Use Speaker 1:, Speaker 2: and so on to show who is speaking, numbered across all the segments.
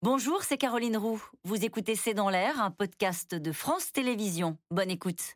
Speaker 1: Bonjour, c'est Caroline Roux. Vous écoutez C'est dans l'air, un podcast de France Télévisions. Bonne écoute.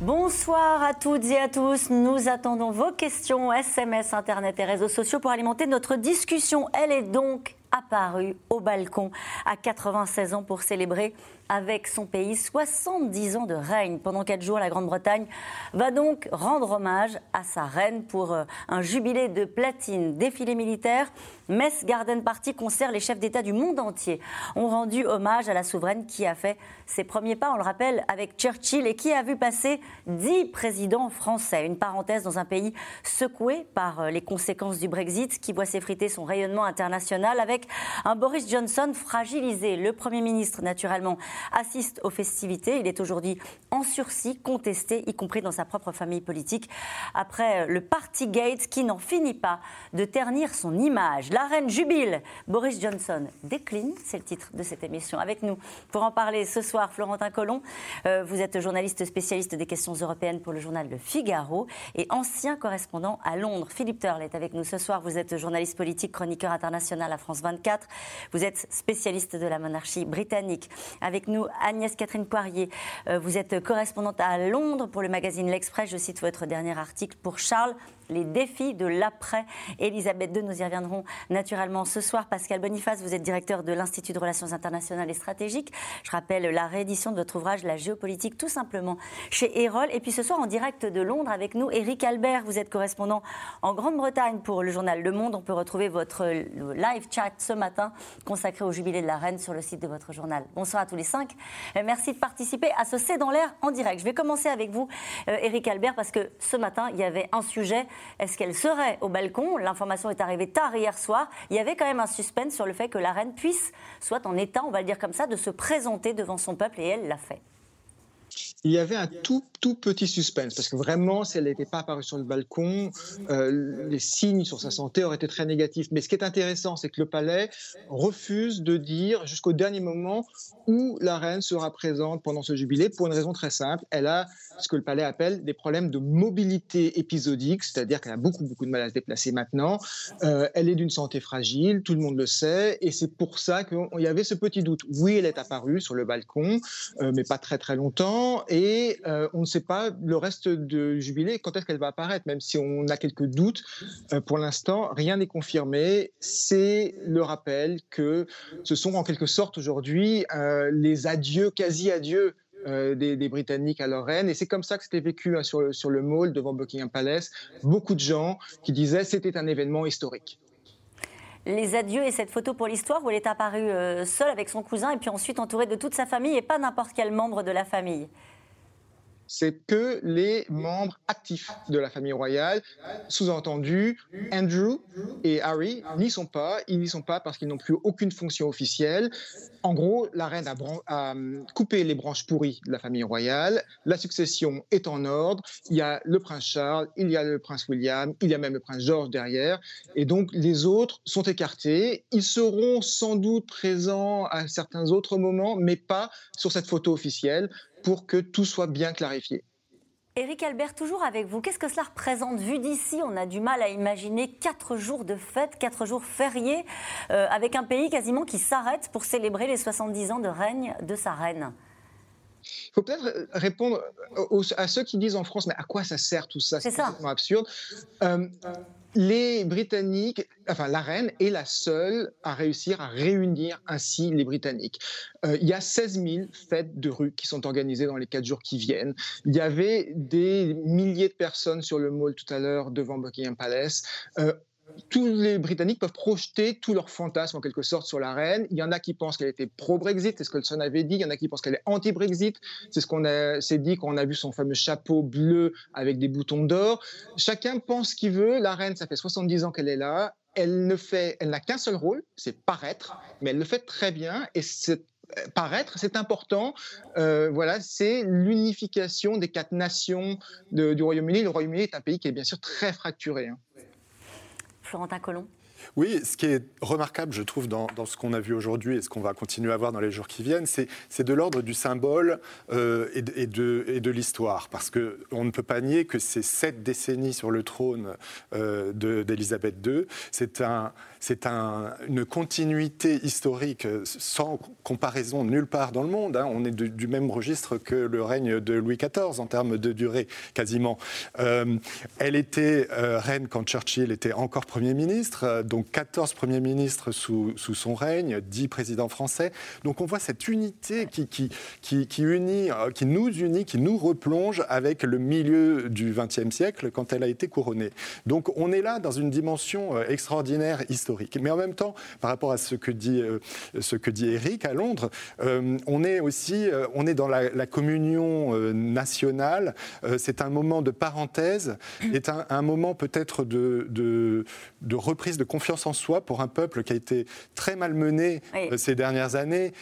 Speaker 1: Bonsoir à toutes et à tous. Nous attendons vos questions, SMS, Internet et réseaux sociaux pour alimenter notre discussion. Elle est donc apparue au balcon à 96 ans pour célébrer avec son pays 70 ans de règne. Pendant quatre jours, la Grande-Bretagne va donc rendre hommage à sa reine pour euh, un jubilé de platine. Défilé militaire, Mess Garden Party, concert, les chefs d'État du monde entier ont rendu hommage à la souveraine qui a fait ses premiers pas, on le rappelle, avec Churchill et qui a vu passer dix présidents français. Une parenthèse dans un pays secoué par euh, les conséquences du Brexit qui voit s'effriter son rayonnement international avec un Boris Johnson fragilisé. Le Premier ministre, naturellement, assiste aux festivités. Il est aujourd'hui en sursis, contesté, y compris dans sa propre famille politique, après le Partygate qui n'en finit pas de ternir son image. La reine jubile. Boris Johnson décline, c'est le titre de cette émission. Avec nous pour en parler ce soir, Florentin Collomb. Euh, vous êtes journaliste spécialiste des questions européennes pour le journal Le Figaro et ancien correspondant à Londres. Philippe Turle est avec nous ce soir. Vous êtes journaliste politique, chroniqueur international à France 24. Vous êtes spécialiste de la monarchie britannique. Avec nous Agnès Catherine Poirier. Euh, vous êtes correspondante à Londres pour le magazine L'Express. Je cite votre dernier article pour Charles les défis de l'après. Elisabeth II, nous y reviendrons naturellement ce soir. Pascal Boniface, vous êtes directeur de l'Institut de Relations internationales et stratégiques. Je rappelle la réédition de votre ouvrage La géopolitique, tout simplement, chez Erol. Et puis ce soir, en direct de Londres, avec nous, Eric Albert. Vous êtes correspondant en Grande-Bretagne pour le journal Le Monde. On peut retrouver votre live chat ce matin consacré au jubilé de la reine sur le site de votre journal. Bonsoir à tous les cinq. Euh, merci de participer à ce C'est dans l'air en direct. Je vais commencer avec vous, Eric euh, Albert, parce que ce matin, il y avait un sujet est-ce qu'elle serait au balcon? L'information est arrivée tard hier soir. Il y avait quand même un suspense sur le fait que la reine puisse, soit en état, on va le dire comme ça, de se présenter devant son peuple et elle l'a fait
Speaker 2: il y avait un tout, tout petit suspense, parce que vraiment, si elle n'était pas apparue sur le balcon, euh, les signes sur sa santé auraient été très négatifs. Mais ce qui est intéressant, c'est que le palais refuse de dire jusqu'au dernier moment où la reine sera présente pendant ce jubilé, pour une raison très simple. Elle a ce que le palais appelle des problèmes de mobilité épisodique, c'est-à-dire qu'elle a beaucoup, beaucoup de mal à se déplacer maintenant. Euh, elle est d'une santé fragile, tout le monde le sait, et c'est pour ça qu'il y avait ce petit doute. Oui, elle est apparue sur le balcon, euh, mais pas très, très longtemps et euh, on ne sait pas le reste de Jubilé quand est-ce qu'elle va apparaître, même si on a quelques doutes. Euh, pour l'instant, rien n'est confirmé. C'est le rappel que ce sont en quelque sorte aujourd'hui euh, les adieux, quasi adieux des, Britanniques à leur reine. Et c'est comme ça que c'était vécu hein, sur, le, sur le mall devant Buckingham Palace. Beaucoup de gens qui disaient c'était un événement historique
Speaker 1: les adieux et cette photo pour l'histoire où elle est apparue seule avec son cousin et puis ensuite entourée de toute sa famille et pas n'importe quel membre de la famille
Speaker 2: c'est que les membres actifs de la famille royale, sous-entendu Andrew et Harry, n'y sont pas. Ils n'y sont pas parce qu'ils n'ont plus aucune fonction officielle. En gros, la reine a, coupé les branches pourries de la famille royale. La succession est en ordre. Il y a le prince Charles, il y a le prince William, il y a même le prince George derrière. Et donc, les autres sont écartés. Ils seront sans doute présents à certains autres moments, mais pas sur cette photo officielle pour que tout soit bien clarifié.
Speaker 1: Éric Albert, toujours avec vous. Qu'est-ce que cela représente Vu d'ici, on a du mal à imaginer quatre jours de fête, quatre jours fériés, euh, avec un pays quasiment qui s'arrête pour célébrer les 70 ans de règne de sa reine.
Speaker 2: Il faut peut-être répondre à ceux qui disent en France, mais à quoi ça sert tout ça?
Speaker 1: C'est ça.
Speaker 2: absurde. Euh, les Britanniques, enfin la reine est la seule à réussir à réunir ainsi les Britanniques. Euh, il y a 16 000 fêtes de rue qui sont organisées dans les quatre jours qui viennent. Il y avait des milliers de personnes sur le mall tout à l'heure devant Buckingham Palace. Euh, tous les Britanniques peuvent projeter tous leurs fantasmes en quelque sorte sur la reine. Il y en a qui pensent qu'elle était pro-Brexit, c'est ce que Son avait dit. Il y en a qui pensent qu'elle est anti-Brexit, c'est ce qu'on s'est dit quand on a vu son fameux chapeau bleu avec des boutons d'or. Chacun pense ce qu'il veut. La reine, ça fait 70 ans qu'elle est là. Elle ne fait, elle n'a qu'un seul rôle, c'est paraître, mais elle le fait très bien et c'est paraître, c'est important. Euh, voilà, c'est l'unification des quatre nations du Royaume-Uni. Le Royaume-Uni est un pays qui est bien sûr très fracturé. Hein.
Speaker 1: Florentin Colomb
Speaker 3: Oui, ce qui est remarquable, je trouve, dans, ce qu'on a vu aujourd'hui et ce qu'on va continuer à voir dans les jours qui viennent, c'est de l'ordre du symbole euh, et de, l'histoire. Parce qu'on ne peut pas nier que ces sept décennies sur le trône euh, d'Élisabeth II, c'est un, c'est une continuité historique sans comparaison nulle part dans le monde. Hein. On est du même registre que le règne de Louis XIV en termes de durée, quasiment. Euh, elle était euh, reine quand Churchill était encore Premier ministre, donc 14 Premiers ministres sous, sous son règne, 10 présidents français. Donc on voit cette unité qui, qui, qui, unit, euh, qui nous unit, qui nous replonge avec le milieu du XXe siècle quand elle a été couronnée. Donc on est là dans une dimension extraordinaire historique mais en même temps, par rapport à ce que dit, euh, ce que dit Eric à Londres, euh, on est aussi euh, on est dans la, communion nationale. c'est un moment de parenthèse, c'est un, moment peut-être de, de, reprise de confiance en soi pour un peuple qui a été très malmené ces dernières années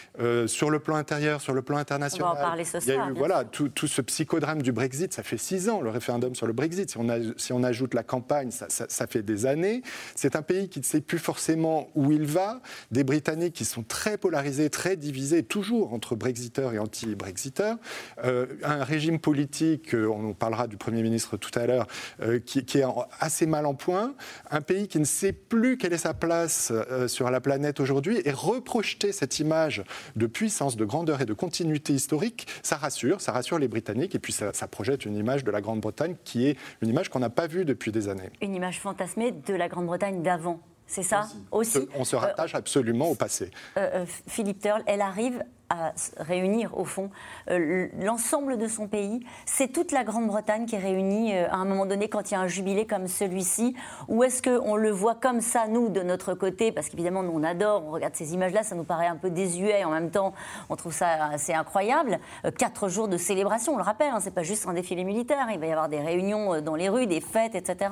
Speaker 3: sur le plan intérieur, sur le plan international.
Speaker 1: On va en parler ce
Speaker 3: Il y a eu voilà, tout, tout, ce psychodrame du Brexit, ça fait six ans, le référendum sur le Brexit. Si on, a, si on ajoute la campagne, ça, ça, ça fait des années. C'est un pays qui ne s'est plus forcément où il va, des Britanniques qui sont très polarisés, très divisés, toujours entre Brexiteurs et anti-Brexiteurs, euh, un régime politique, euh, on parlera du Premier ministre tout à l'heure, euh, qui, est assez mal en point, un pays qui ne sait plus quelle est sa place sur la planète aujourd'hui, et reprojeter cette image de puissance, de grandeur et de continuité historique, ça rassure, ça rassure les Britanniques, et puis ça, ça projette une image de la Grande-Bretagne qui est une image qu'on n'a pas vue depuis des années.
Speaker 1: Une image fantasmée de la Grande-Bretagne d'avant c'est ça? Aussi.
Speaker 3: On se rattache absolument au passé.
Speaker 1: Euh, euh, Philippe Turle, elle arrive à réunir, au fond, euh, l'ensemble de son pays. C'est toute la Grande-Bretagne qui est réunie euh, à un moment donné quand il y a un jubilé comme celui-ci. Ou est-ce qu'on le voit comme ça, nous, de notre côté? Parce qu'évidemment, nous, on adore, on regarde ces images-là, ça nous paraît un peu désuet. En même temps, on trouve ça assez incroyable. Euh, quatre jours de célébration, on le rappelle, hein, c'est pas juste un défilé militaire. Il va y avoir des réunions dans les rues, des fêtes, etc.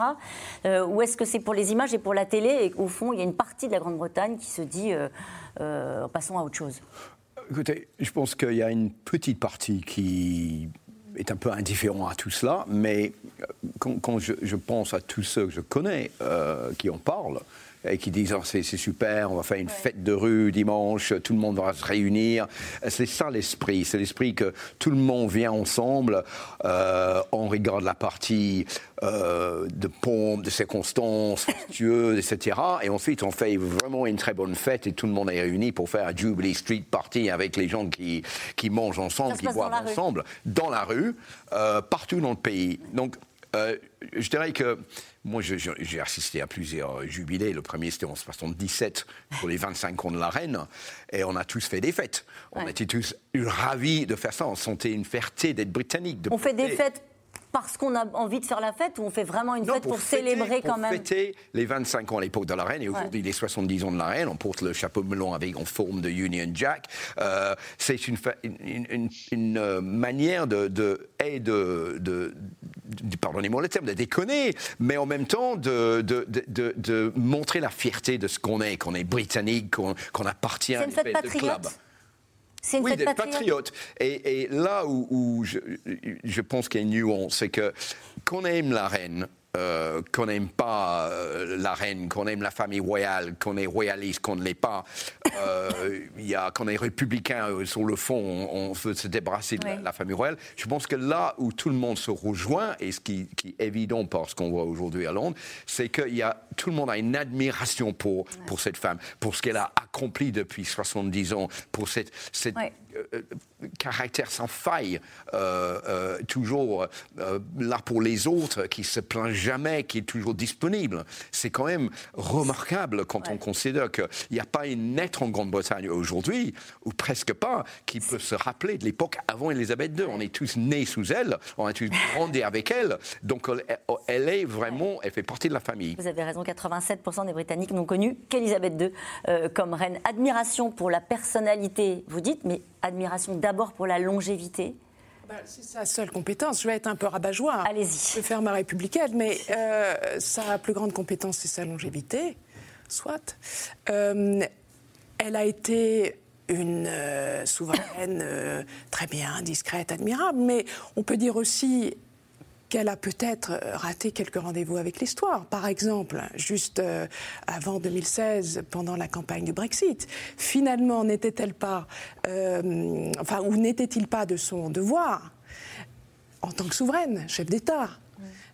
Speaker 1: ou est-ce que c'est pour les images et pour la télé? Et qu'au fond, il y a une partie de la Grande-Bretagne qui se dit passons à autre chose
Speaker 4: Écoutez, je pense qu'il y a une petite partie qui est un peu indifférent à tout cela, mais euh, quand, je, pense à tous ceux que je connais euh, qui en parlent, et qui disent oh, c'est super, on va faire une fête de rue dimanche, tout le monde va se réunir. C'est ça l'esprit, c'est l'esprit que tout le monde vient ensemble, euh, on regarde la partie euh, de pompe, de circonstances, fastueuses, etc. Et ensuite on fait vraiment une très bonne fête et tout le monde est réuni pour faire un Jubilee Street Party avec les gens qui, qui mangent ensemble, qui boivent ensemble, dans la rue, euh, partout dans le pays. Donc euh, je dirais que moi, j'ai assisté à plusieurs jubilés. Le premier, c'était en 77 pour les 25 ans de la reine. Et on a tous fait des fêtes. On était tous ravis de faire ça. On sentait une fierté d'être britannique.
Speaker 1: on fait des fêtes parce qu'on a envie de faire la fête ou on fait vraiment une fête pour, célébrer quand même?
Speaker 4: fêter les 25 ans à l'époque de la reine et aujourd'hui les 70 ans de la reine. On porte le chapeau melon avec en forme de Union Jack. Euh, c'est une, une, une, euh, manière de, de, de, de, pardonnez-moi le terme, de déconner, mais en même temps de, de, de montrer la fierté de ce qu'on est, qu'on est britannique, qu'on appartient à
Speaker 1: une fête
Speaker 4: patriote
Speaker 1: oui,
Speaker 4: des patriotes. Et, là où, je, je, pense qu'il y a une nuance, c'est que qu'on aime la reine, euh, qu'on n'aime pas euh, la reine, qu'on aime la famille royale, qu'on est royaliste, qu'on ne l'est pas, euh, qu'on est républicain sur le fond, on, veut se débarrasser de la, famille royale. Je pense que là où tout le monde se rejoint, et ce qui, est évident par ce qu'on voit aujourd'hui à Londres, c'est que y a, tout le monde a une admiration pour, pour cette femme, pour ce qu'elle a accompli depuis 70 ans, pour cette, cette caractère sans faille, euh, euh, toujours là pour les autres, qui se plaint jamais, qui est toujours disponible. C'est quand même remarquable quand on considère qu'il n'y a pas une être en Grande-Bretagne aujourd'hui, ou presque pas, qui peut se rappeler de l'époque avant Elisabeth II. On est tous nés sous elle, on a tous grandi avec elle, donc elle, est vraiment, elle fait partie de la famille.
Speaker 1: Vous avez raison, 87% des Britanniques n'ont connu qu'Elisabeth II comme reine. Admiration pour la personnalité, vous dites, mais admiration d'abord pour la longévité
Speaker 5: bah, c'est sa seule compétence. Je vais être un peu rabat-joie.
Speaker 1: Allez-y.
Speaker 5: Je vais faire ma républicaine, mais euh, sa plus grande compétence, c'est sa longévité. Soit. Euh, elle a été une euh, souveraine très bien, discrète, admirable, mais on peut dire aussi qu'elle a peut-être euh, raté quelques rendez-vous avec l'histoire. Par exemple, juste euh, avant 2016, pendant la campagne du Brexit, finalement, n'était-elle pas, euh, enfin, ou n'était-il pas de son devoir, en tant que souveraine, chef d'État,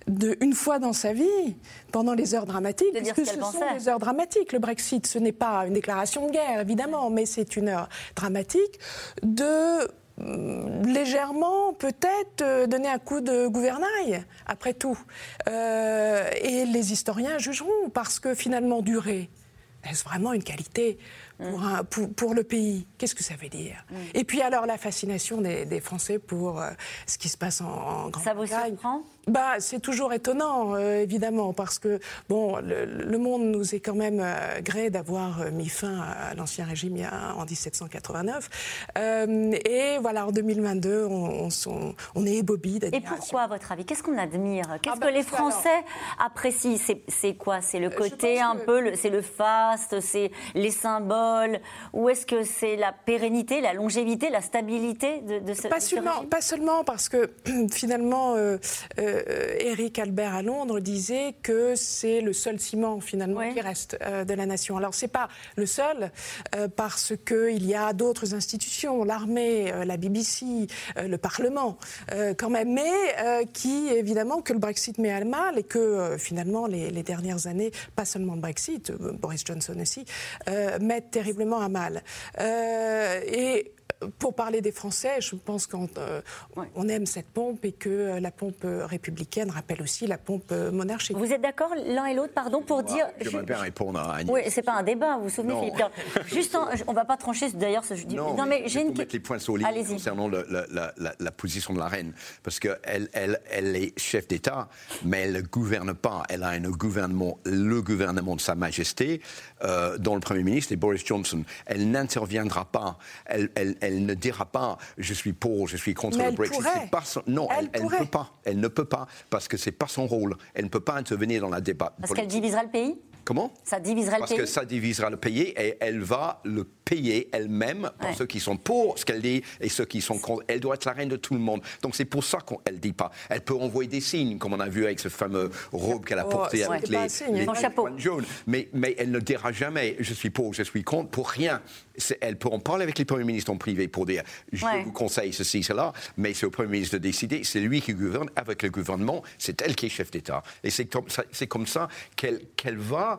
Speaker 5: de, une fois dans sa vie, pendant les heures dramatiques,
Speaker 1: dire
Speaker 5: puisque
Speaker 1: ce
Speaker 5: sont les heures dramatiques. Le Brexit, ce n'est pas une déclaration de guerre, évidemment, mais c'est une heure dramatique de légèrement peut-être euh, donner un coup de gouvernail, après tout. Euh, et les historiens jugeront, parce que finalement, durer, est-ce vraiment une qualité? Pour, un- pour, pour le pays. Qu'est-ce que ça veut dire Et puis alors, la fascination des, des Français pour euh, ce qui se passe en, en
Speaker 1: Ça vous
Speaker 5: Grande-Bretagne.
Speaker 1: surprend?
Speaker 5: Bah, c'est toujours étonnant, euh, évidemment, parce que bon, le, le monde nous est quand même euh, gré d'avoir mis fin à l'ancien régime il y a- en 1789. Euh, et voilà, en 2022, on, on, s'en- on est
Speaker 1: Et pourquoi, à votre avis Qu'est-ce qu'on admire? Qu'est-ce
Speaker 5: Ah bah,
Speaker 1: que les
Speaker 5: alors-
Speaker 1: Français apprécient? C'est- quoi? C'est le côté un
Speaker 5: que-
Speaker 1: peu, c'est le faste, c'est les symboles, ou est-ce que c'est la pérennité, la longévité, la stabilité de, de ce,
Speaker 5: Pas
Speaker 1: de
Speaker 5: seulement, pas seulement parce que finalement, euh, euh, Éric Albert à Londres disait que c'est le seul ciment finalement qui reste euh, de la nation. Alors c'est pas le seul euh, parce que il y a d'autres institutions, l'armée, euh, la BBC, euh, le Parlement, euh, quand même, mais euh, qui évidemment que le Brexit met à mal et que euh, finalement les, les dernières années, pas seulement le Brexit, euh, Boris Johnson aussi, euh, mettent terriblement à mal. Euh, et pour parler des Français, je pense qu'on euh,
Speaker 1: Ouais.
Speaker 5: on aime cette pompe et que euh, la pompe euh, républicaine rappelle aussi la pompe monarchique.
Speaker 1: Vous êtes d'accord l'un et l'autre, pardon, pour dire.
Speaker 4: J'aimerais bien répondre à Agnès.
Speaker 1: Oui, c'est pas un débat, vous vous souvenez,
Speaker 4: Non.
Speaker 1: Philippe. Juste, en- on va pas trancher d'ailleurs ce jeudi.
Speaker 4: Non,
Speaker 1: mais,
Speaker 4: mais
Speaker 1: j'ai une
Speaker 4: mettre les points sur les
Speaker 1: Allez-y.
Speaker 4: concernant le- la, la- la- la position de la reine. Parce qu'elle elle, elle est chef d'État, mais elle ne gouverne pas. Elle a un gouvernement, le gouvernement de Sa Majesté, euh, dont le Premier ministre est Boris Johnson. Elle n'interviendra pas. Elle, elle- elle ne dira pas je suis pour, je suis contre
Speaker 5: Mais
Speaker 4: le
Speaker 5: elle
Speaker 4: Brexit. Pas son- non,
Speaker 5: Elle
Speaker 4: elle, elle ne peut pas. Elle ne peut pas parce que c'est pas son rôle. Elle ne peut pas intervenir dans la débat.
Speaker 1: Parce qu'elle divisera le pays?
Speaker 4: Comment
Speaker 1: Ça divisera le
Speaker 4: Parce
Speaker 1: pays
Speaker 4: que ça divisera le pays et elle va le payer elle-même pour
Speaker 1: Ouais.
Speaker 4: ceux qui sont pour ce qu'elle dit et ceux qui sont contre. Elle doit être la reine de tout le monde. Donc c'est pour ça qu'elle ne dit pas. Elle peut envoyer des signes, comme on a vu avec ce fameux robe qu'elle a
Speaker 5: Oh,
Speaker 4: porté
Speaker 5: c'est
Speaker 4: avec les,
Speaker 5: signe.
Speaker 4: les
Speaker 1: chapeau.
Speaker 4: points jaunes. Mais, mais elle ne dira jamais je suis pour, je suis contre, pour rien. Elle peut en parler avec les premiers ministres en privé pour dire je
Speaker 1: Ouais.
Speaker 4: vous conseille ceci, cela, mais c'est au premier ministre de décider. C'est lui qui gouverne avec le gouvernement. C'est elle qui est chef d'État. Et c'est comme ça, c'est comme ça qu'elle qu'elle va.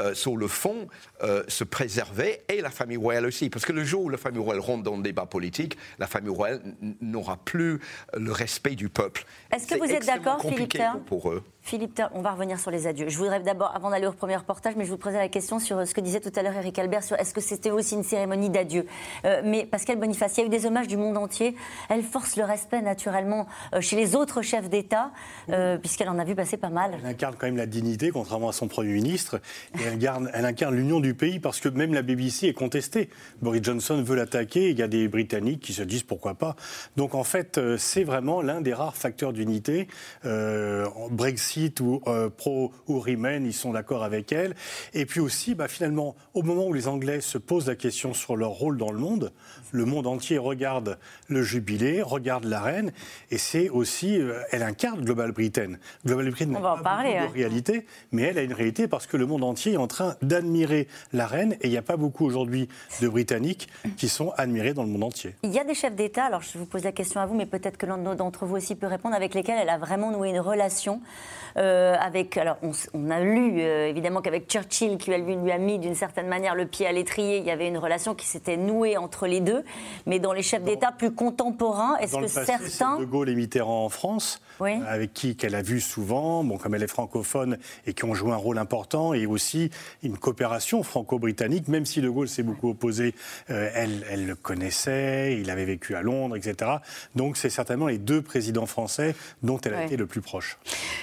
Speaker 4: euh, sur le fond, euh, se préserver, et la famille royale aussi. Parce que le jour où la famille royale rentre dans le débat politique, la famille royale n'aura plus le respect du peuple.
Speaker 1: Est-ce que vous êtes d'accord, Philippe Tern
Speaker 4: pour, pour eux.
Speaker 1: Philippe, Turn, on va revenir sur les adieux. Je voudrais d'abord, avant d'aller au premier reportage, mais je vous posais la question sur euh, ce que disait tout à l'heure Eric Albert sur est-ce que c'était aussi une cérémonie d'adieu. Euh, mais Pascal Boniface, il y a eu des hommages du monde entier. Elle force le respect naturellement chez les autres chefs d'État, euh, puisqu'elle en a vu passer pas mal.
Speaker 6: Elle incarne quand même la dignité, contrairement à son Premier ministre, et elle, incarne l'union du pays parce que même la BBC est contestée. Boris Johnson veut l'attaquer, il y a des Britanniques qui se disent pourquoi pas. Donc en fait, euh, c'est vraiment l'un des rares facteurs d'unité. Euh, Brexit ou euh, pro ou Remain, ils sont d'accord avec elle. Et puis aussi, bah, finalement, au moment où les Anglais se posent la question sur leur rôle dans le monde, le monde entier regarde le jubilé, regarde la reine, et c'est aussi, euh, elle incarne Global Britain. Global Britain n'a
Speaker 1: en
Speaker 6: pas
Speaker 1: parler,
Speaker 6: beaucoup
Speaker 1: ouais.
Speaker 6: de réalité, mais elle a une réalité parce que le monde entier est en train d'admirer la reine, et il n'y a pas beaucoup aujourd'hui de Britanniques qui sont admirés dans le monde entier.
Speaker 1: Il y a des chefs d'État, alors je vous pose la question à vous, mais peut-être que l'un d'entre vous aussi peut répondre, avec lesquels elle a vraiment noué une relation. euh, avec, alors on, a lu euh, évidemment qu'avec Churchill, qui lui a mis d'une certaine manière le pied à l'étrier, il y avait une relation qui s'était nouée entre les deux. Mais dans les chefs d'État plus contemporains, est-ce que
Speaker 6: le passé,
Speaker 1: certains.
Speaker 6: De Gaulle et Mitterrand en France,
Speaker 1: Oui.
Speaker 6: euh, avec qui qu'elle a vu souvent, bon, comme elle est francophone et qui ont joué un rôle important, et aussi une coopération franco-britannique, même si De Gaulle s'est beaucoup opposé, euh, elle, elle le connaissait, il avait vécu à Londres, etc. Donc c'est certainement les deux présidents français dont elle a été le plus proche.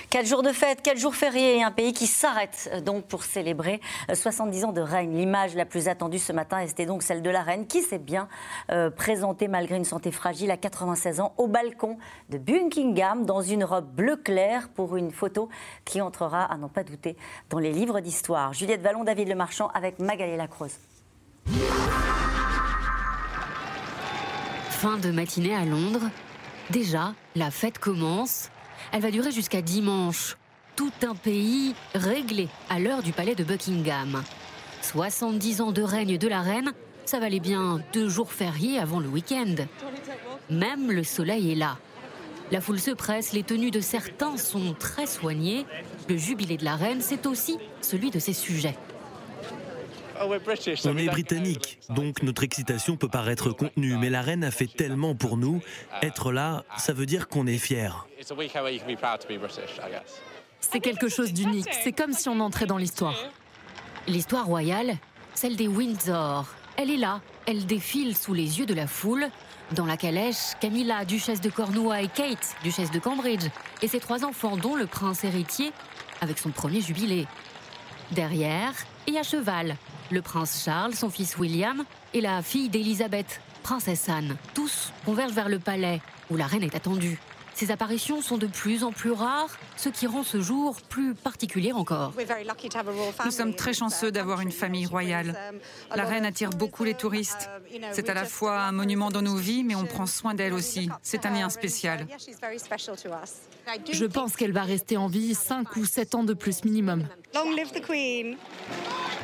Speaker 1: Quel jour de fête, quel jour férié un pays qui s'arrête euh, donc pour célébrer euh, 70 ans de règne. L'image la plus attendue ce matin, c'était donc celle de la reine qui s'est bien euh, présentée malgré une santé fragile à 96 ans au balcon de Buckingham dans une robe bleu clair pour une photo qui entrera, à n'en pas douter, dans les livres d'histoire. Juliette Vallon, David Lemarchand avec Magali Lacroze.
Speaker 7: Fin de matinée à Londres. Déjà, la fête commence. Elle va durer jusqu'à dimanche. Tout un pays réglé à l'heure du palais de Buckingham. 70 ans de règne de la reine, ça valait bien deux jours fériés avant le week-end. Même le soleil est là. La foule se presse, les tenues de certains sont très soignées. Le jubilé de la reine, c'est aussi celui de ses sujets.
Speaker 8: On est britannique, donc notre excitation peut paraître contenue, mais la reine a fait tellement pour nous. Être là, ça veut dire qu'on est fiers.
Speaker 9: C'est quelque chose d'unique, c'est comme si on entrait dans l'histoire.
Speaker 7: L'histoire royale, celle des Windsor. Elle est là, elle défile sous les yeux de la foule, dans la calèche, Camilla, duchesse de Cornouailles, et Kate, duchesse de Cambridge, et ses trois enfants, dont le prince héritier, avec son premier jubilé. Derrière, et à cheval, le prince Charles, son fils William, et la fille d'Élisabeth, princesse Anne. Tous convergent vers le palais, où la reine est attendue. Ces apparitions sont de plus en plus rares, ce qui rend ce jour plus particulier encore.
Speaker 10: Nous sommes très chanceux d'avoir une famille royale. La reine attire beaucoup les touristes. C'est à la fois un monument dans nos vies, mais on prend soin d'elle aussi. C'est un lien spécial.
Speaker 9: Je pense qu'elle va rester en vie 5 ou 7 ans de plus minimum.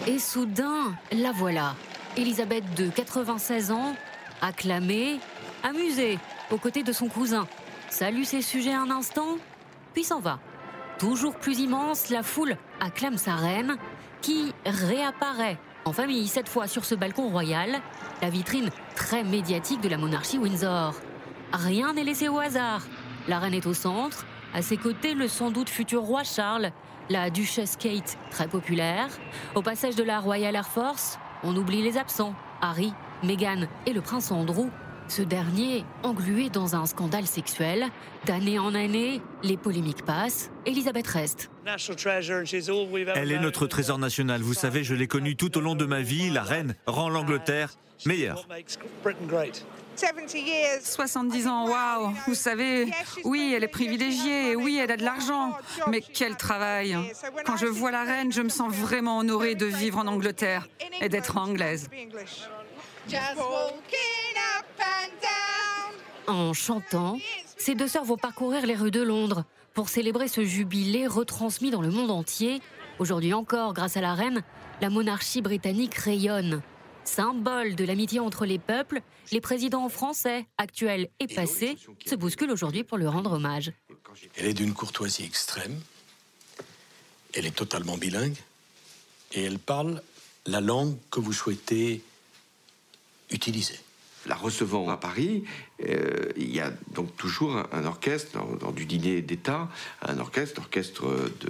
Speaker 7: Et soudain, la voilà. Elisabeth de 96 ans, acclamée, amusée, aux côtés de son cousin, salue ses sujets un instant, puis s'en va. Toujours plus immense, la foule acclame sa reine, qui réapparaît en famille, cette fois sur ce balcon royal, la vitrine très médiatique de la monarchie Windsor. Rien n'est laissé au hasard. La reine est au centre, à ses côtés le sans doute futur roi Charles, la duchesse Kate, très populaire. Au passage de la Royal Air Force, on oublie les absents, Harry, Meghan et le prince Andrew, ce dernier, englué dans un scandale sexuel, d'année en année, les polémiques passent, Elisabeth reste.
Speaker 8: Elle est notre trésor national, vous savez, je l'ai connue tout au long de ma vie, la reine rend l'Angleterre meilleure.
Speaker 10: 70 ans, waouh. Vous savez, oui, elle est privilégiée, oui, elle a de l'argent, mais quel travail. Quand je vois la reine, je me sens vraiment honorée de vivre en Angleterre et d'être anglaise.
Speaker 7: En chantant, ces deux sœurs vont parcourir les rues de Londres pour célébrer ce jubilé retransmis dans le monde entier. Aujourd'hui encore, grâce à la reine, la monarchie britannique rayonne. Symbole de l'amitié entre les peuples, les présidents français, actuels et passés, se bousculent aujourd'hui pour lui rendre hommage.
Speaker 11: Elle est d'une courtoisie extrême, elle est totalement bilingue, et elle parle la langue que vous souhaitez
Speaker 12: la recevant à Paris, euh, il y a donc toujours un, orchestre, lors, du dîner d'État, un orchestre, l'orchestre de,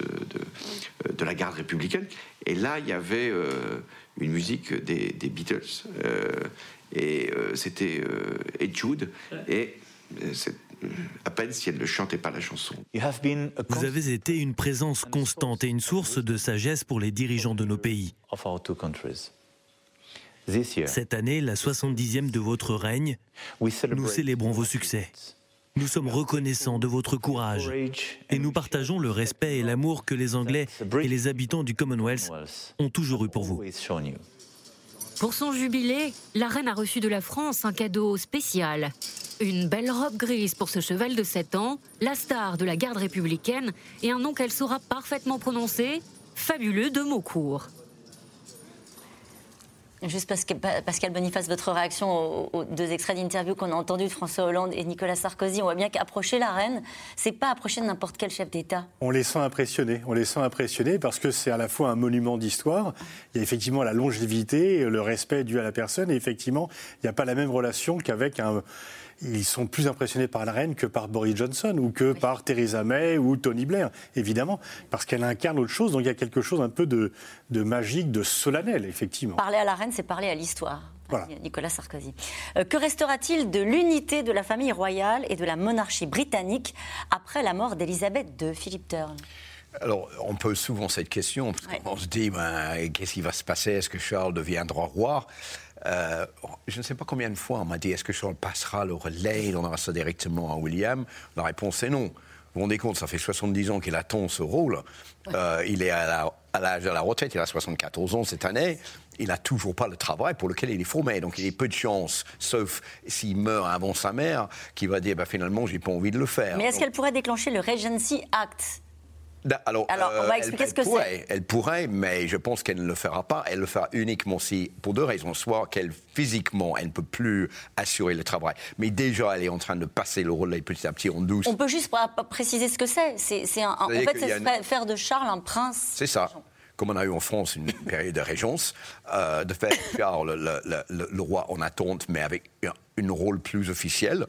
Speaker 12: de, de, la garde républicaine. Et là, il y avait euh, une musique des, des Beatles. Euh, et c'était Jude. Et à peine si elle ne chantait pas la chanson.
Speaker 8: Vous avez été une présence constante et une source de sagesse pour les dirigeants de nos pays. Cette année, la 70e de votre règne, nous célébrons vos succès. Nous sommes reconnaissants de votre courage et nous partageons le respect et l'amour que les Anglais et les habitants du Commonwealth ont toujours eu pour vous.
Speaker 7: Pour son jubilé, la reine a reçu de la France un cadeau spécial. Une belle robe grise pour ce cheval de 7 ans, la star de la garde républicaine et un nom qu'elle saura parfaitement prononcer, fabuleux de mots courts.
Speaker 1: Juste parce que Pascal Boniface, votre réaction aux, deux extraits d'interview qu'on a entendus de François Hollande et Nicolas Sarkozy, on voit bien qu'approcher la reine, c'est pas approcher n'importe quel chef d'État.
Speaker 6: On les sent impressionnés. On les sent impressionnés parce que c'est à la fois un monument d'histoire. Il y a effectivement la longévité, le respect dû à la personne, et effectivement, il n'y a pas la même relation qu'avec un ils sont plus impressionnés par la reine que par Boris Johnson ou que par Theresa May ou Tony Blair, évidemment, parce qu'elle incarne autre chose. Donc il y a quelque chose un peu de, magique, de solennel, effectivement.
Speaker 1: Parler à la reine, c'est parler à l'histoire. Nicolas Sarkozy. Euh, que restera-t-il de l'unité de la famille royale et de la monarchie britannique après la mort d'Elisabeth II, Philippe Turn
Speaker 4: alors, on pose souvent cette question, parce qu'on se dit, ben, qu'est-ce qui va se passer? Est-ce que Charles deviendra roi? Euh, je ne sais pas combien de fois on m'a dit est-ce que Charles passera le relais, il donnera ça directement à William? La réponse est non. vous vous rendez compte, ça fait 70 ans qu'il attend ce rôle. Euh, il est à l'âge de la retraite, il a 74 ans cette année. Il n'a toujours pas le travail pour lequel il est formé. Donc il a peu de chance, sauf s'il meurt avant sa mère, qui va dire bah, finalement, j'ai pas envie de le faire.
Speaker 1: Mais est-ce qu'elle pourrait déclencher le Regency Act?
Speaker 4: Alors,
Speaker 1: on va euh, expliquer ce que c'est.
Speaker 4: Elle pourrait, mais je pense qu'elle ne le fera pas. Elle le fera uniquement si, pour deux raisons. Soit qu'elle, physiquement, elle ne peut plus assurer le travail. Mais déjà, elle est en train de passer le relais petit à petit en douce.
Speaker 1: On peut juste préciser ce que c'est. C'est en fait, c'est faire de Charles un prince.
Speaker 4: C'est ça comme on a eu en France une période de régence, euh, de faire Charles le, le, roi en attente, mais avec un rôle plus officiel.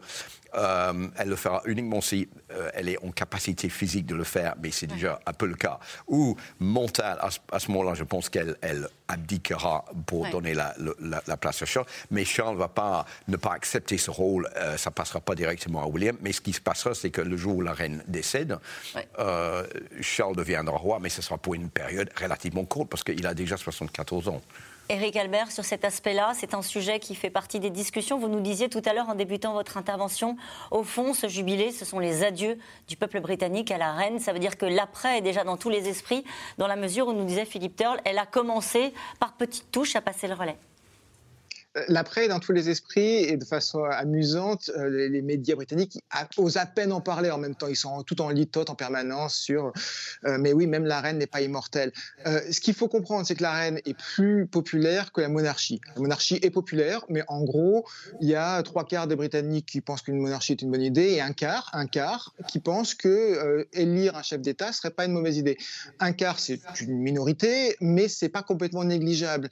Speaker 4: Euh, elle le fera uniquement si euh, elle est en capacité physique de le faire, mais c'est déjà un peu le cas. Ou mental, à, ce moment-là, je pense qu'elle elle abdiquera pour donner la, place à Charles. Mais Charles ne va pas ne pas accepter ce rôle, euh, ça passera pas directement à William. Mais ce qui se passera, c'est que le jour où la reine décède, Charles deviendra roi, mais ce sera pour une période relativement courte parce qu'il a déjà 74 ans.
Speaker 1: Éric Albert, sur cet aspect-là, c'est un sujet qui fait partie des discussions. Vous nous disiez tout à l'heure, en débutant votre intervention, au fond, ce jubilé, ce sont les adieux du peuple britannique à la reine. Ça veut dire que l'après est déjà dans tous les esprits, dans la mesure où nous disait Philippe Turle, elle a commencé par petites touches à passer le relais
Speaker 2: l'après, dans tous les esprits et de façon amusante, euh, les, médias britanniques osent à peine en parler en même temps. Ils sont tout en litote en permanence sur. Euh, mais oui, même la reine n'est pas immortelle. Euh, ce qu'il faut comprendre, c'est que la reine est plus populaire que la monarchie. La monarchie est populaire, mais en gros, il y a trois quarts des Britanniques qui pensent qu'une monarchie est une bonne idée et un quart, un quart, qui pense que élire un chef d'État serait pas une mauvaise idée. Un quart, c'est une minorité, mais c'est pas complètement négligeable.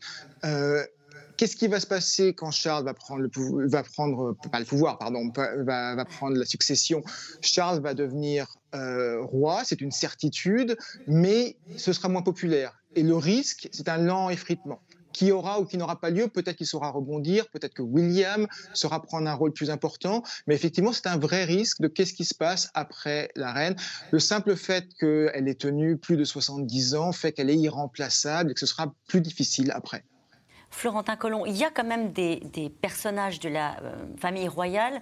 Speaker 2: Qu'est-ce qui va se passer quand Charles va prendre va prendre pas le pouvoir, pardon, va, va prendre la succession? Charles va devenir euh, roi, c'est une certitude, mais ce sera moins populaire. Et le risque, c'est un lent effritement qui aura ou qui n'aura pas lieu. Peut-être qu'il saura rebondir, peut-être que William saura prendre un rôle plus important, mais effectivement, c'est un vrai risque de qu'est-ce qui se passe après la reine. Le simple fait qu'elle ait tenu plus de 70 ans fait qu'elle est irremplaçable et que ce sera plus difficile après.
Speaker 1: Florentin Colomb, il y a quand même des, personnages de la euh, famille royale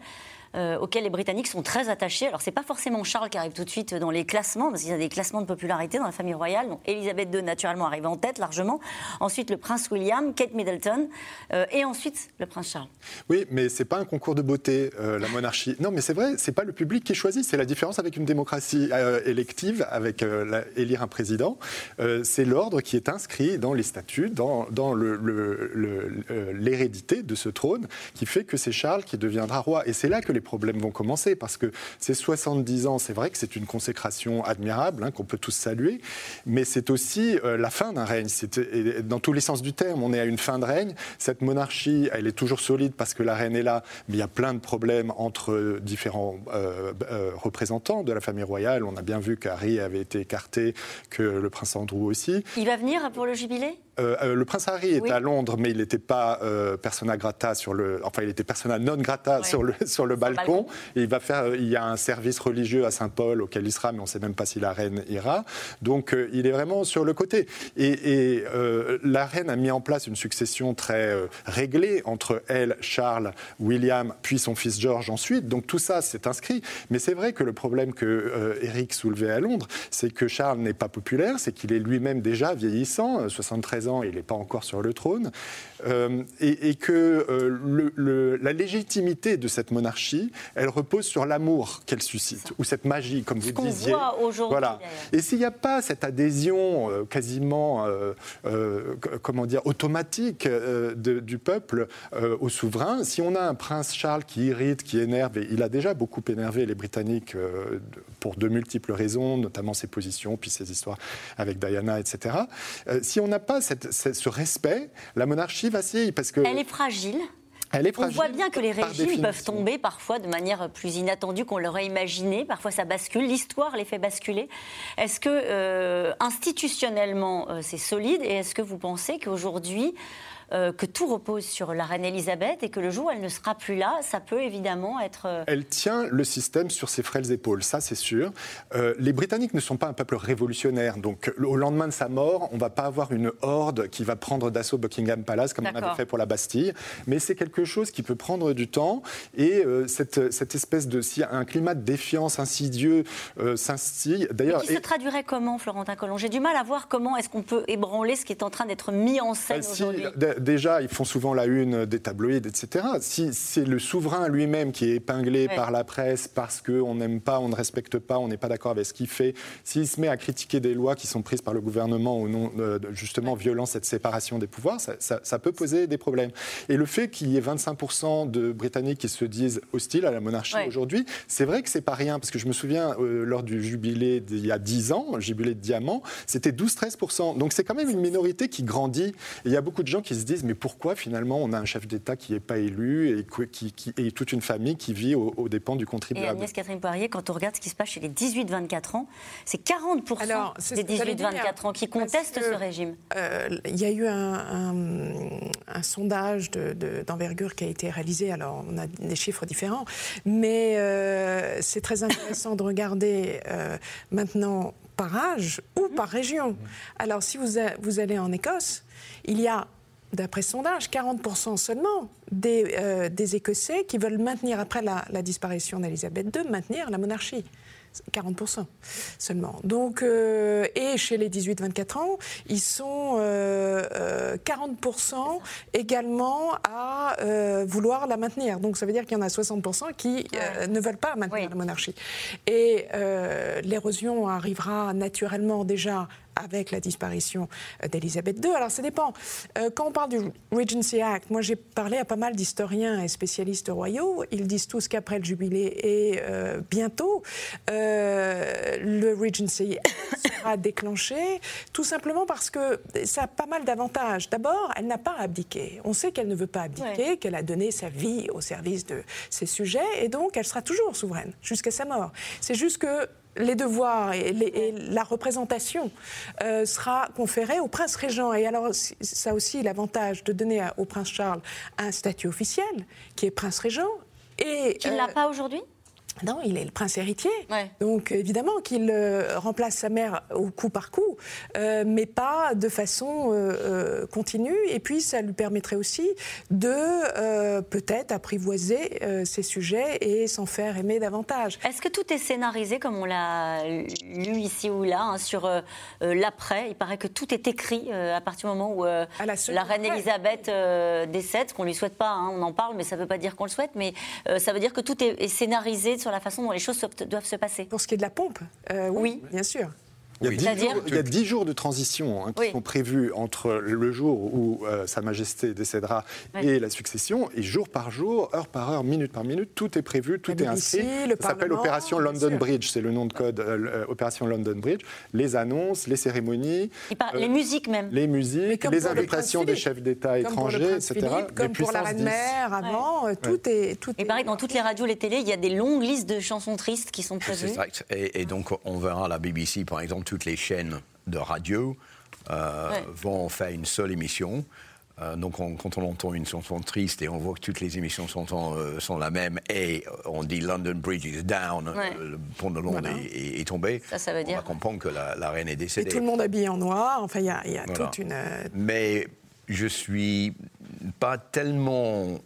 Speaker 1: euh, auxquels les Britanniques sont très attachés. Alors, c'est pas forcément Charles qui arrive tout de suite dans les classements, parce qu'il y a des classements de popularité dans la famille royale. Donc, Elisabeth II, naturellement, arrive en tête largement. Ensuite, le prince William, Kate Middleton, euh, et ensuite le prince Charles.
Speaker 3: Oui, mais c'est pas un concours de beauté, euh, la monarchie. Non, mais c'est vrai, c'est pas le public qui choisit. C'est la différence avec une démocratie élective, avec élire un président. c'est l'ordre qui est inscrit dans les statuts, dans, l'hérédité de ce trône, qui fait que c'est Charles qui deviendra roi. Et c'est là que les problèmes vont commencer parce que ces 70 ans, c'est vrai que c'est une consécration admirable hein, qu'on peut tous saluer, mais c'est aussi euh, la fin d'un règne. Dans tous les sens du terme, on est à une fin de règne. Cette monarchie, elle est toujours solide parce que la reine est là, mais il y a plein de problèmes entre différents euh, euh, représentants de la famille royale. On a bien vu qu'Harry avait été écarté, que le prince Andrew aussi.
Speaker 1: Il va venir pour le jubilé?
Speaker 3: Euh, euh, le prince Harry est à Londres, mais il n'était pas euh, persona grata sur le, enfin il était persona non grata sur le sur le il va faire, il y a un service religieux à Saint-Paul auquel il sera, mais on ne sait même pas si la reine ira. Donc il est vraiment sur le côté. Et, la reine a mis en place une succession très réglée entre elle, Charles, William, puis son fils George ensuite. Donc tout ça c'est inscrit. Mais c'est vrai que le problème que Eric soulevait à Londres, c'est que Charles n'est pas populaire, c'est qu'il est lui-même déjà vieillissant, 73 ans il n'est pas encore sur le trône, euh, et, que euh, la légitimité de cette monarchie, elle repose sur l'amour qu'elle suscite, ou cette magie, comme vous disiez.
Speaker 1: Voilà.
Speaker 3: Et s'il n'y a pas cette adhésion euh, quasiment, comment dire, automatique du peuple au souverain, si on a un prince Charles qui irrite, qui énerve, et il a déjà beaucoup énervé les Britanniques pour de multiples raisons, notamment ses positions, puis ses histoires avec Diana, etc. si on n'a pas ce respect, la monarchie vacille. Parce que...
Speaker 1: Elle est fragile.
Speaker 3: Elle est
Speaker 1: fragile. On voit bien que les régimes peuvent tomber parfois de manière plus inattendue qu'on l'aurait imaginé. Parfois, ça bascule. L'histoire les fait basculer. Est-ce que euh, institutionnellement, euh, c'est solide? Et est-ce que vous pensez qu'aujourd'hui, euh, que tout repose sur la reine Elisabeth et que le jour où elle ne sera plus là, ça peut évidemment être. Euh,
Speaker 3: elle tient le système sur ses frêles épaules, ça c'est sûr. Euh, les Britanniques ne sont pas un peuple révolutionnaire, donc au lendemain de sa mort, on ne va pas avoir une horde qui va prendre d'assaut Buckingham Palace comme on avait fait pour la Bastille, mais c'est quelque chose qui peut prendre du temps et cette, cette, espèce de si un climat de défiance insidieux s'instille.
Speaker 1: D'ailleurs, qui se traduirait comment, Florentin Collomb? J'ai du mal à voir comment est-ce qu'on peut ébranler ce qui est en train d'être mis en scène aujourd'hui.
Speaker 3: Déjà, ils font souvent la une des tabloïds, etc. Si c'est le souverain lui-même qui est épinglé par la presse parce qu'on n'aime pas, on ne respecte pas, on n'est pas d'accord avec ce qu'il fait, s'il se met à critiquer des lois qui sont prises par le gouvernement au nom, justement, violant cette séparation des pouvoirs, ça, peut poser des problèmes. Et le fait qu'il y ait 25% de Britanniques qui se disent hostiles à la monarchie aujourd'hui, c'est vrai que c'est pas rien, parce que je me souviens, euh, lors du jubilé d'il y a 10 ans, le jubilé de Diamant, c'était 12-13%. Donc c'est quand même une minorité qui grandit. Et il y a beaucoup de gens qui se disent, mais pourquoi finalement on a un chef d'État qui n'est pas élu et, qui, qui, et toute une famille qui vit aux, dépens du contribuable?
Speaker 1: Et Agnès Catherine Poirier, quand on regarde ce qui se passe chez les 18-24 ans, c'est 40% des 18-24 ans qui contestent ce régime.
Speaker 5: Euh, il y a eu un, sondage d'envergure qui a été réalisé, alors on a des chiffres différents, mais euh, c'est très intéressant de regarder euh, maintenant par âge ou par région. Alors si vous, vous allez en Écosse, il y a d'après sondage, 40% seulement des, euh, des, Écossais qui veulent maintenir, après la, la disparition d'Elisabeth II, maintenir la monarchie. 40% seulement. Donc, euh, et chez les 18-24 ans, ils sont 40% euh, également à vouloir la maintenir. Donc ça veut dire qu'il y en a 60% qui ne veulent pas maintenir la monarchie. Et l'érosion arrivera naturellement déjà avec la disparition euh, d'Elisabeth II. Alors ça dépend. Euh, quand on parle du Regency Act, moi j'ai parlé à pas mal d'historiens et spécialistes royaux. Ils disent tous qu'après le jubilé et euh, bientôt, le Regency Act sera déclenché, tout simplement parce que ça a pas mal d'avantages. D'abord, elle n'a pas abdiqué. On sait qu'elle ne veut pas abdiquer, qu'elle a donné sa vie au service de ses sujets, et donc elle sera toujours souveraine jusqu'à sa mort. C'est juste que les devoirs et, la représentation euh, sera conférée au prince régent. Et alors, ça a aussi l'avantage de donner au prince Charles un statut officiel, qui est prince régent.
Speaker 1: Et, Qu'il n'a euh, pas aujourd'hui?
Speaker 5: Non, il est le prince héritier. Donc évidemment qu'il euh, remplace sa mère au coup par coup, euh, mais pas de façon euh, continue. Et puis ça lui permettrait aussi de peut-être apprivoiser ses sujets et s'en faire aimer davantage.
Speaker 1: Est-ce que tout est scénarisé comme on l'a lu ici ou là hein, sur l'après? Il paraît que tout est écrit à partir du moment où la, reine Elisabeth décède, qu'on lui souhaite pas. Hein, on en parle, mais ça ne veut pas dire qu'on le souhaite. Mais ça veut dire que tout est, est scénarisé sur la façon dont les choses doivent se passer.
Speaker 5: Pour ce qui est de la pompe, euh, oui, bien sûr.
Speaker 3: Il y, a 10 jours, de transition hein, qui sont prévus entre le jour où euh, Sa Majesté décédera et la succession, et jour par jour, heure par heure, minute par minute, tout est prévu, tout est inscrit. Ça s'appelle Opération London Bridge, c'est le nom de code, euh, euh, Opération London Bridge. Les annonces, les cérémonies,
Speaker 1: les musiques même,
Speaker 3: les musiques, les invitations des chefs d'État étrangers, etc.
Speaker 5: comme pour la reine-mère avant, tout est tout.
Speaker 1: Et pareil, dans toutes les radios, les télés, il y a des longues listes de chansons tristes qui sont prévues.
Speaker 4: Exact. Et, et donc on verra la BBC, par exemple toutes les chaînes de radio euh, vont faire une seule émission. Euh, donc, quand on entend une chanson triste et on voit que toutes les émissions sont, euh, sont la même et on dit London Bridge is down, le pont de Londres est, tombé,
Speaker 1: ça, ça veut
Speaker 4: on va comprendre que la, reine est décédée.
Speaker 5: Et tout le monde habillé en noir, enfin, il y a, y a toute une.
Speaker 4: Mais je suis pas tellement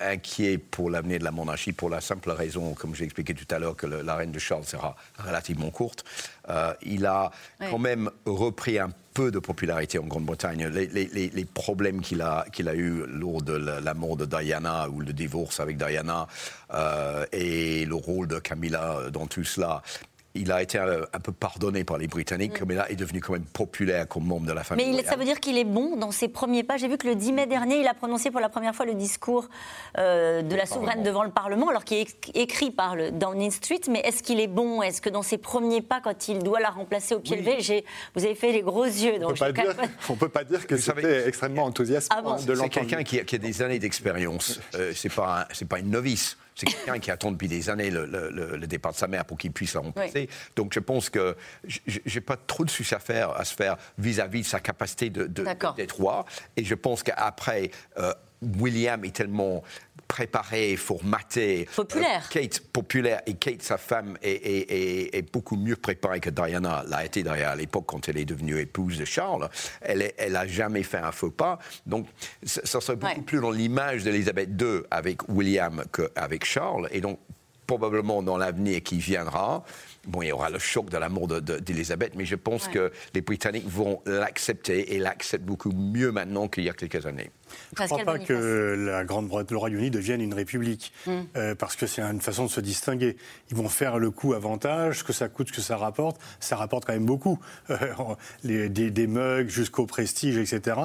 Speaker 4: inquiet pour l'avenir de la monarchie pour la simple raison, comme j'ai expliqué tout à l'heure, que la reine de Charles sera relativement courte. Euh, il a quand même repris un peu de popularité en Grande-Bretagne. Les, problèmes qu'il a, qu'il a eus lors de la, mort de Diana ou le divorce avec Diana euh, et le rôle de Camilla dans tout cela, il a été euh, un, peu pardonné par les Britanniques, mais là, il est devenu quand même populaire comme membre de la famille.
Speaker 1: Mais ça veut dire qu'il est bon dans ses premiers pas. J'ai vu que le 10 mai dernier, il a prononcé pour la première fois le discours euh, de la souveraine devant le Parlement, alors qu'il est écrit par le Downing Street. Mais est-ce qu'il est bon? Est-ce que dans ses premiers pas, quand il doit la remplacer au pied levé, vous avez fait les gros yeux.
Speaker 3: Donc on ne peut, pas dire que c'était extrêmement enthousiaste
Speaker 4: ah de l'entendre. C'est quelqu'un qui, a des années d'expérience. Euh, c'est pas, pas une novice c'est quelqu'un qui attend depuis des années le, départ de sa mère pour qu'il puisse la remplacer. Donc je pense que j'ai pas trop de soucis à faire à se faire vis-à-vis de sa capacité d'être de, roi. Et je pense qu'après, euh, William est tellement préparé, formaté.
Speaker 1: Populaire.
Speaker 4: Euh, Kate, populaire. Et Kate, sa femme, est, est, beaucoup mieux préparée que Diana l'a été à l'époque quand elle est devenue épouse de Charles. Elle, elle a jamais fait un faux pas. Donc, ça, serait beaucoup plus dans l'image d'Elisabeth II avec William qu'avec Charles. Et donc, probablement dans l'avenir qui viendra, Bon, il y aura le choc de la mort d'Elisabeth, mais je pense que les Britanniques vont l'accepter et l'acceptent beaucoup mieux maintenant qu'il y a quelques années.
Speaker 6: Je ne crois pas que la Grande le Royaume-Uni devienne une république, hmm. euh, parce que c'est une façon de se distinguer. Ils vont faire le coup avantage, ce que ça coûte, ce que ça rapporte. Ça rapporte quand même beaucoup, euh, les, des, mugs jusqu'au prestige, etc.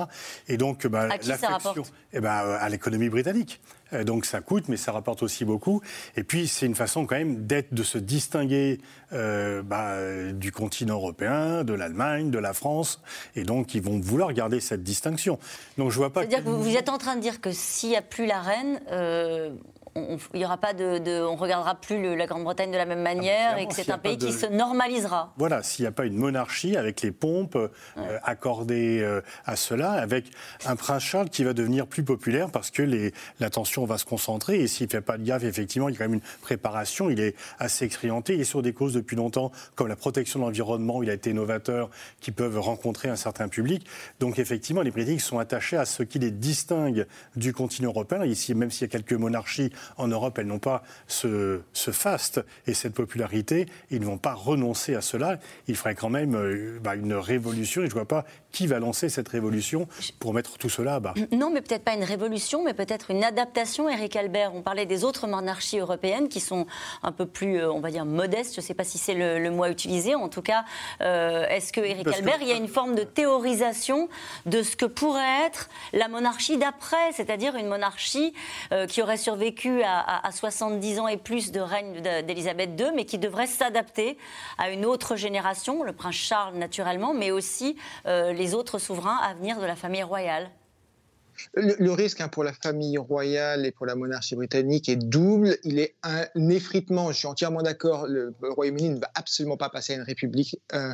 Speaker 6: Et donc, bah, l'affection, eh ben, à l'économie britannique. Euh, donc ça coûte, mais ça rapporte aussi beaucoup. Et puis c'est une façon quand même d'être, de se distinguer euh, bah, du continent européen, de l'Allemagne, de la France. Et donc ils vont vouloir garder cette distinction. Donc je vois pas.
Speaker 1: C'est-à-dire que vous, êtes en train de dire que s'il n'y a plus la reine, euh, on, il y aura pas de, on regardera plus la Grande-Bretagne de la même ah, manière et que c'est un pays qui se normalisera.
Speaker 6: Voilà, s'il n'y a pas une monarchie avec les pompes euh, accordées euh, à cela, avec un prince Charles qui va devenir plus populaire parce que l'attention va se concentrer et s'il ne fait pas de gaffe, effectivement, il y a quand même une préparation, il est assez expérimenté, il est sur des causes depuis longtemps comme la protection de l'environnement, il a été novateur, qui peuvent rencontrer un certain public. Donc effectivement, les Britanniques sont attachés à ce qui les distingue du continent européen. Ici, même s'il y a quelques monarchies en Europe, elles n'ont pas ce, faste et cette popularité. Ils ne vont pas renoncer à cela. Il ferait quand même euh, bah, une révolution et je ne vois pas qui va lancer cette révolution pour mettre tout cela à bas
Speaker 1: Non, mais peut-être pas une révolution, mais peut-être une adaptation, Eric Albert. On parlait des autres monarchies européennes qui sont un peu plus, euh, on va dire, modestes. Je ne sais pas si c'est le, mot à utiliser. En tout cas, euh, est-ce que, Eric Albert, il y a une forme de théorisation de ce que pourrait être la monarchie d'après, c'est-à-dire une monarchie euh, qui aurait survécu à, 70 ans et plus de règne d'Élisabeth II, mais qui devrait s'adapter à une autre génération, le prince Charles naturellement, mais aussi les les autres souverains à venir de la famille royale
Speaker 2: le, risque hein, pour la famille royale et pour la monarchie britannique est double. Il est un effritement, je suis entièrement d'accord, le Royaume-Uni ne va absolument pas passer à une république euh,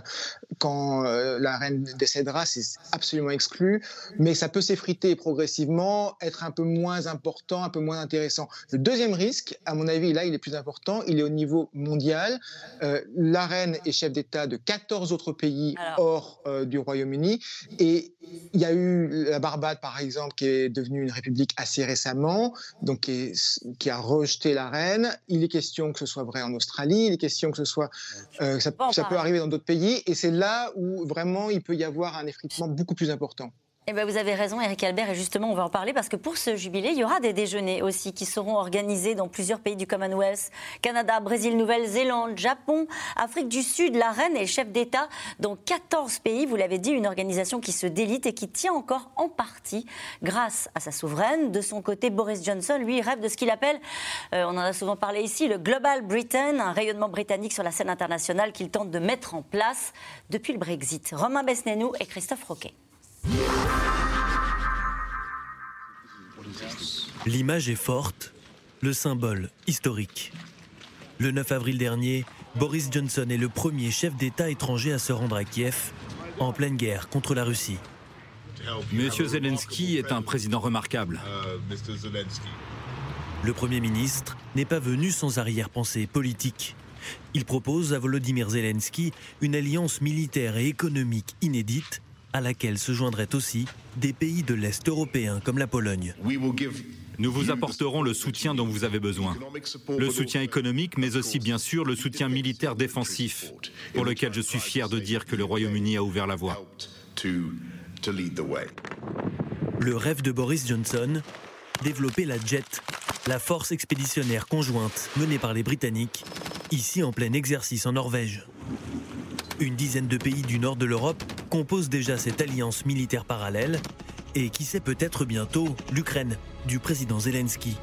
Speaker 2: quand euh, la reine décédera, c'est absolument exclu, mais ça peut s'effriter progressivement, être un peu moins important, un peu moins intéressant. Le deuxième risque, à mon avis, là il est plus important, il est au niveau mondial. Euh, la reine est chef d'État de 14 autres pays hors du Royaume-Uni, et il y a eu la Barbade par exemple, qui est devenue une république assez récemment, donc qui, a rejeté la reine. Il est question que ce soit vrai en Australie, il est question que ce soit, euh, ça, ça peut arriver dans d'autres pays, et c'est là où vraiment il peut y avoir un effritement beaucoup plus important.
Speaker 1: Eh ben vous avez raison, Eric Albert, et justement, on va en parler parce que pour ce jubilé, il y aura des déjeuners aussi qui seront organisés dans plusieurs pays du Commonwealth Canada, Brésil, Nouvelle-Zélande, Japon, Afrique du Sud. La reine est chef d'État dans 14 pays. Vous l'avez dit, une organisation qui se délite et qui tient encore en partie grâce à sa souveraine. De son côté, Boris Johnson, lui, rêve de ce qu'il appelle, euh, on en a souvent parlé ici, le Global Britain, un rayonnement britannique sur la scène internationale qu'il tente de mettre en place depuis le Brexit. Romain Besnénou et Christophe Roquet.
Speaker 8: L'image est forte, le symbole historique. Le 9 avril dernier, Boris Johnson est le premier chef d'État étranger à se rendre à Kiev, en pleine guerre contre la Russie.
Speaker 13: Monsieur Zelensky est un président remarquable.
Speaker 8: Le Premier ministre n'est pas venu sans arrière-pensée politique. Il propose à Volodymyr Zelensky une alliance militaire et économique inédite à laquelle se joindraient aussi des pays de l'Est européen comme la Pologne.
Speaker 13: Nous vous apporterons le soutien dont vous avez besoin. Le soutien économique, mais aussi bien sûr le soutien militaire défensif, pour lequel je suis fier de dire que le Royaume-Uni a ouvert la voie.
Speaker 8: Le rêve de Boris Johnson, développer la JET, la force expéditionnaire conjointe menée par les Britanniques, ici en plein exercice en Norvège. Une dizaine de pays du nord de l'Europe composent déjà cette alliance militaire parallèle et qui sait peut-être bientôt l'Ukraine du président Zelensky.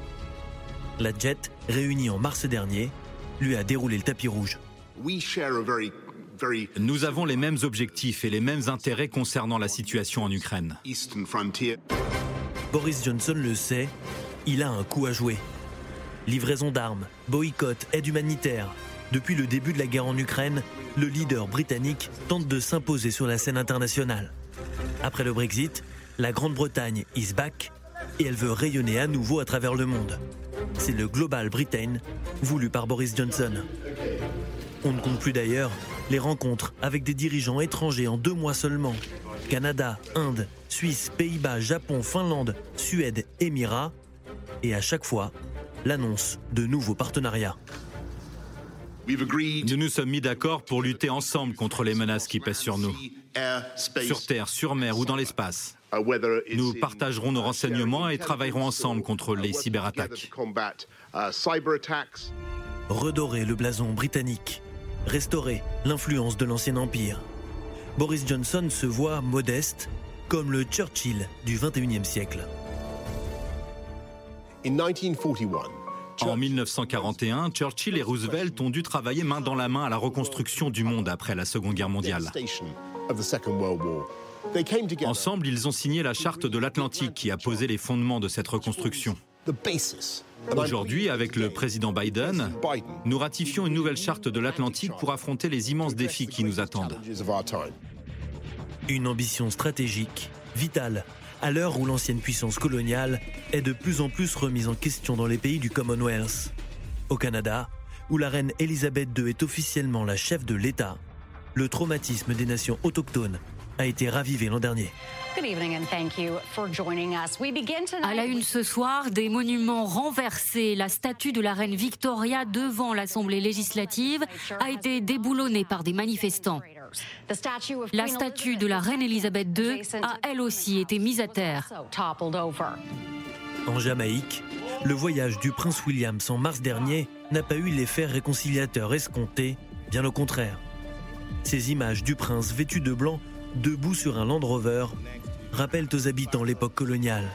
Speaker 8: La JET, réunie en mars dernier, lui a déroulé le tapis rouge.
Speaker 13: Nous avons les mêmes objectifs et les mêmes intérêts concernant la situation en Ukraine.
Speaker 8: Boris Johnson le sait, il a un coup à jouer. Livraison d'armes, boycott, aide humanitaire. Depuis le début de la guerre en Ukraine, le leader britannique tente de s'imposer sur la scène internationale. Après le Brexit, la Grande-Bretagne is back et elle veut rayonner à nouveau à travers le monde. C'est le Global Britain, voulu par Boris Johnson. On ne compte plus d'ailleurs les rencontres avec des dirigeants étrangers en deux mois seulement. Canada, Inde, Suisse, Pays-Bas, Japon, Finlande, Suède, Émirats. Et à chaque fois, l'annonce de nouveaux partenariats.
Speaker 13: Nous nous sommes mis d'accord pour lutter ensemble contre les menaces qui pèsent sur nous, sur Terre, sur mer ou dans l'espace. Nous partagerons nos renseignements et travaillerons ensemble contre les cyberattaques.
Speaker 8: Redorer le blason britannique, restaurer l'influence de l'ancien empire. Boris Johnson se voit modeste, comme le Churchill du 21e siècle.
Speaker 13: En 1941, Churchill et Roosevelt ont dû travailler main dans la main à la reconstruction du monde après la Seconde Guerre mondiale. Ensemble, ils ont signé la charte de l'Atlantique qui a posé les fondements de cette reconstruction. Aujourd'hui, avec le président Biden, nous ratifions une nouvelle charte de l'Atlantique pour affronter les immenses défis qui nous attendent.
Speaker 8: Une ambition stratégique, vitale, à l'heure où l'ancienne puissance coloniale est de plus en plus remise en question dans les pays du Commonwealth. Au Canada, où la reine Elisabeth II est officiellement la chef de l'État, le traumatisme des nations autochtones a été ravivé l'an dernier.
Speaker 7: À la une ce soir, des monuments renversés. La statue de la reine Victoria devant l'Assemblée législative a été déboulonnée par des manifestants. La statue de la reine Elisabeth II a elle aussi été mise à terre.
Speaker 8: En Jamaïque, le voyage du prince William en mars dernier n'a pas eu l'effet réconciliateur escompté, bien au contraire. Ces images du prince vêtu de blanc debout sur un Land Rover, rappellent aux habitants l'époque coloniale.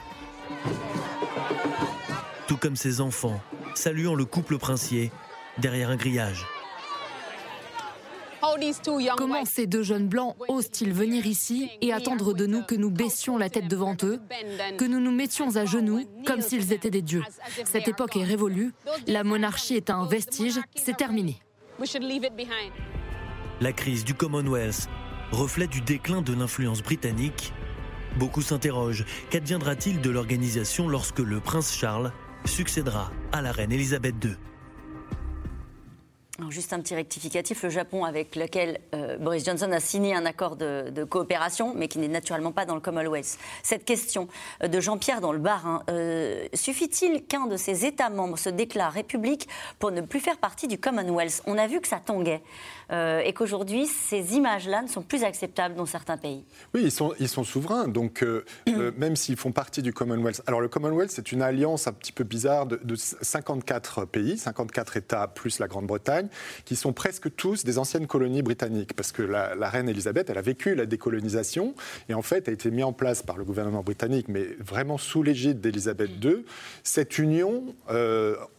Speaker 8: Tout comme ses enfants, saluant le couple princier derrière un grillage.
Speaker 9: Comment ces deux jeunes blancs osent-ils venir ici et attendre de nous que nous baissions la tête devant eux, que nous nous mettions à genoux comme s'ils étaient des dieux? Cette époque est révolue, la monarchie est un vestige, c'est terminé.
Speaker 8: La crise du Commonwealth reflet du déclin de l'influence britannique, beaucoup s'interrogent qu'adviendra-t-il de l'organisation lorsque le prince Charles succédera à la reine Elisabeth II
Speaker 1: juste un petit rectificatif, le Japon avec lequel euh, Boris Johnson a signé un accord de, coopération, mais qui n'est naturellement pas dans le Commonwealth. Cette question euh, de Jean-Pierre dans le Barin, euh, suffit-il qu'un de ses États membres se déclare république pour ne plus faire partie du Commonwealth? On a vu que ça tanguait. Euh, et qu'aujourd'hui, ces images-là ne sont plus acceptables dans certains pays.
Speaker 3: Oui, ils sont, ils sont souverains, donc euh, euh, même s'ils font partie du Commonwealth. Alors le Commonwealth, c'est une alliance un petit peu bizarre de, 54 pays, 54 États plus la Grande-Bretagne, qui sont presque tous des anciennes colonies britanniques, parce que la, reine Elisabeth, elle a vécu la décolonisation, et en fait a été mise en place par le gouvernement britannique, mais vraiment sous l'égide d'Elisabeth II, cette union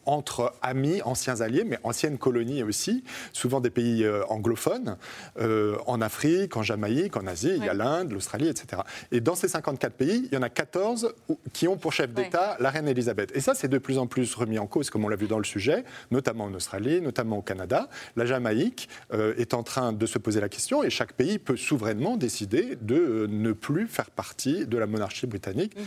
Speaker 3: entre amis, anciens alliés, mais anciennes colonies aussi, souvent des pays euh, anglophones, euh, en Afrique, en Jamaïque, en Asie, il y a l'Inde, l'Australie, etc. Et dans ces 54 pays, il y en a 14 qui ont pour chef d'État la reine Elisabeth. Et ça, c'est de plus en plus remis en cause, comme on l'a vu dans le sujet, notamment en Australie, notamment au Canada. La Jamaïque euh, est en train de se poser la question et chaque pays peut souverainement décider de ne plus faire partie de la monarchie britannique. Mhm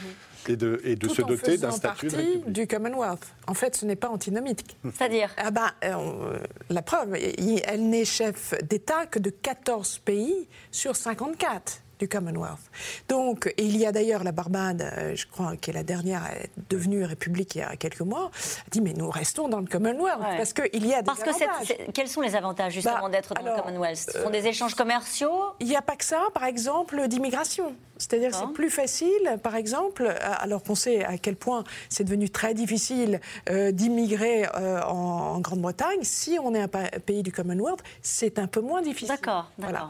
Speaker 3: et de, et de se doter d'un statut de
Speaker 5: du Commonwealth. En fait, ce n'est pas antinomique.
Speaker 1: C'est-à-dire
Speaker 5: ah ben, euh, La preuve, elle n'est chef d'État que de 14 pays sur 54 du Commonwealth. Donc, il y a d'ailleurs la Barbade, euh, je crois, qui est la dernière devenue république il y a quelques mois, a dit mais nous restons dans le Commonwealth parce qu'il y a des
Speaker 1: parce
Speaker 5: avantages.
Speaker 1: Que quels sont les avantages justement bah, d'être dans le Commonwealth? Ce sont des euh, échanges commerciaux?
Speaker 5: Il n'y a pas que ça, par exemple, d'immigration. C'est-à-dire que c'est plus facile, par exemple, alors qu'on sait à quel point c'est devenu très difficile euh, d'immigrer en, Grande-Bretagne, si on est un pays du Commonwealth, c'est un peu moins difficile.
Speaker 1: D'accord, d'accord.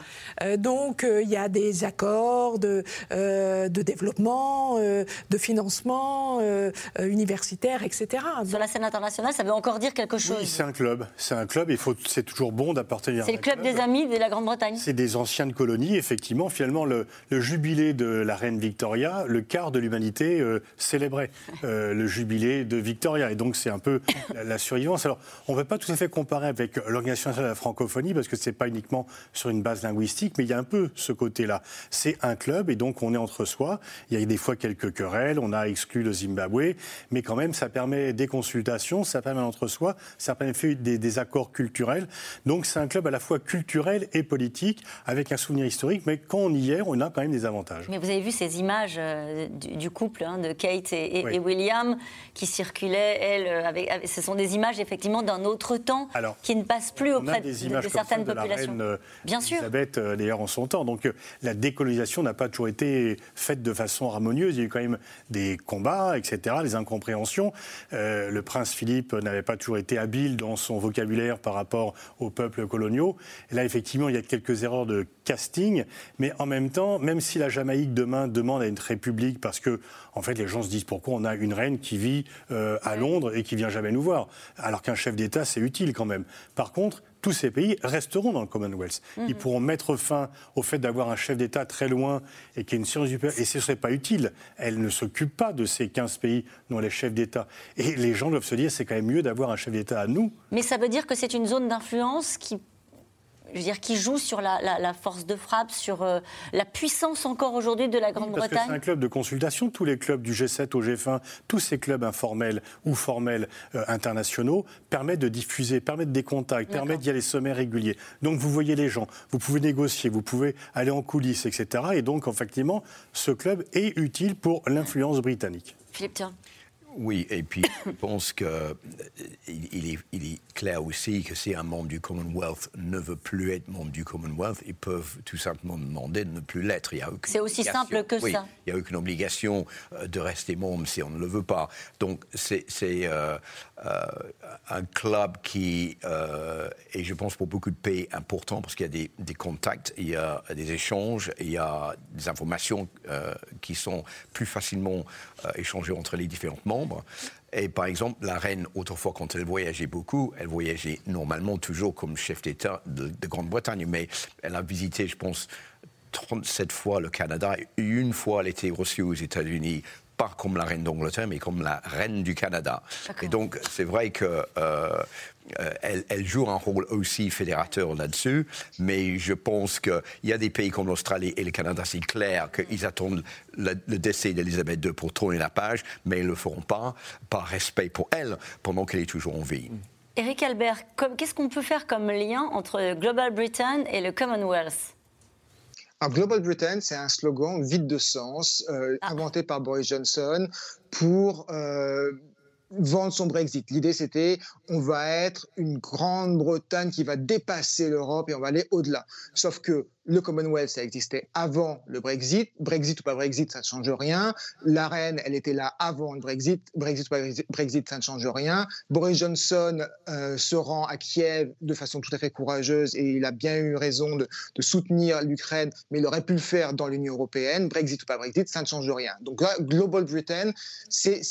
Speaker 5: donc il y a des accords de, euh, de développement, euh, de financement euh, universitaire, etc.
Speaker 1: Sur la scène internationale, ça veut encore dire quelque chose.
Speaker 6: Oui, c'est un club. C'est un club. Il faut. C'est toujours bon d'appartenir.
Speaker 1: C'est le club, des amis de la Grande-Bretagne.
Speaker 6: C'est des anciennes colonies, effectivement. Finalement, le, jubilé de la reine Victoria, le quart de l'humanité euh, célébrait euh, le jubilé de Victoria. Et donc, c'est un peu la, survivance. Alors, on ne peut pas tout à fait comparer avec l'Organisation nationale de la francophonie, parce que ce n'est pas uniquement sur une base linguistique, mais il y a un peu ce côté-là. C'est un club, et donc on est entre soi. Il y a des fois quelques querelles, on a exclu le Zimbabwe, mais quand même, ça permet des consultations, ça permet entre soi, ça permet des, des accords culturels. Donc, c'est un club à la fois culturel et politique, avec un souvenir historique, mais quand on y est, on a quand même des avantages.
Speaker 1: Mais vous avez vu ces images euh, du, couple, hein, de Kate et, William, qui circulaient, elles, euh, avec, ce sont des images effectivement d'un autre temps qui ne passe plus auprès de, certaines populations.
Speaker 6: La reine, euh, Bien sûr. Elisabeth, d'ailleurs, en son temps. Donc la décolonisation n'a pas toujours été faite de façon harmonieuse. Il y a eu quand même des combats, etc., des incompréhensions. le prince Philippe n'avait pas toujours été habile dans son vocabulaire par rapport aux peuples coloniaux. Et là, effectivement, il y a quelques erreurs de casting, mais en même temps, même si la Jamaïque demain demande à une république, parce que en fait les gens se disent pourquoi on a une reine qui vit euh, à Londres et qui vient jamais nous voir, alors qu'un chef d'État c'est utile quand même. Par contre, tous ces pays resteront dans le Commonwealth. Ils mhm. pourront mettre fin au fait d'avoir un chef d'État très loin et qui est une science du Et ce ne serait pas utile. Elle ne s'occupe pas de ces 15 pays dont les chefs d'État. Et les gens doivent se dire c'est quand même mieux d'avoir un chef d'État à nous.
Speaker 1: Mais ça veut dire que c'est une zone d'influence qui je veux dire, qui joue sur la, force de frappe, sur euh, la puissance encore aujourd'hui de la Grande-Bretagne
Speaker 6: C'est un club de consultation. Tous les clubs du G7 au G20, tous ces clubs informels ou formels euh, internationaux permettent de diffuser, permettent des contacts, permettent d'y aller sommet réguliers. Donc vous voyez les gens, vous pouvez négocier, vous pouvez aller en coulisses, etc. Et donc, effectivement, ce club est utile pour l'influence britannique.
Speaker 1: Philippe, tiens.
Speaker 4: Oui, et puis je pense qu'il euh, est, il est clair aussi que si un membre du Commonwealth ne veut plus être membre du Commonwealth, ils peuvent tout simplement demander de ne plus l'être.
Speaker 1: C'est aussi simple que ça.
Speaker 4: Il n'y a aucune obligation euh, de rester membre si on ne le veut pas. Donc c'est euh, un club qui est, je pense, pour beaucoup de pays important parce qu'il y a des, contacts, il y a des échanges, il y a des informations qui sont plus facilement échangées entre les différents membres. Et par exemple, la reine, autrefois, quand elle voyageait beaucoup, elle voyageait normalement toujours comme chef d'État de, Grande-Bretagne, mais elle a visité, je pense, 37 fois le Canada. Une fois, elle était reçue aux États-Unis pas comme la reine d'Angleterre, mais comme la reine du Canada. Et donc, c'est vrai que euh, euh, elle, joue un rôle aussi fédérateur là-dessus, mais je pense qu'il y a des pays comme l'Australie et le Canada, c'est clair qu'ils attendent le, décès d'Elisabeth II pour tourner la page, mais ils ne le feront pas par respect pour elle pendant qu'elle est toujours en vie.
Speaker 1: Eric Albert, qu'est-ce qu'on peut faire comme lien entre Global Britain et le Commonwealth?
Speaker 2: Global Britain, c'est un slogan vide de sens, euh, ah. inventé par Boris Johnson pour euh, vendre son Brexit. L'idée, c'était on va être une Grande-Bretagne qui va dépasser l'Europe et on va aller au-delà. Sauf que le Commonwealth, ça existait avant le Brexit. Brexit ou pas Brexit, ça ne change rien. La reine, elle était là avant le Brexit. Brexit ou pas Brexit, ça ne change rien. Boris Johnson euh, se rend à Kiev de façon tout à fait courageuse et il a bien eu raison de, de soutenir l'Ukraine, mais il aurait pu le faire dans l'Union européenne. Brexit ou pas Brexit, ça ne change rien. Donc là, Global Britain, c'est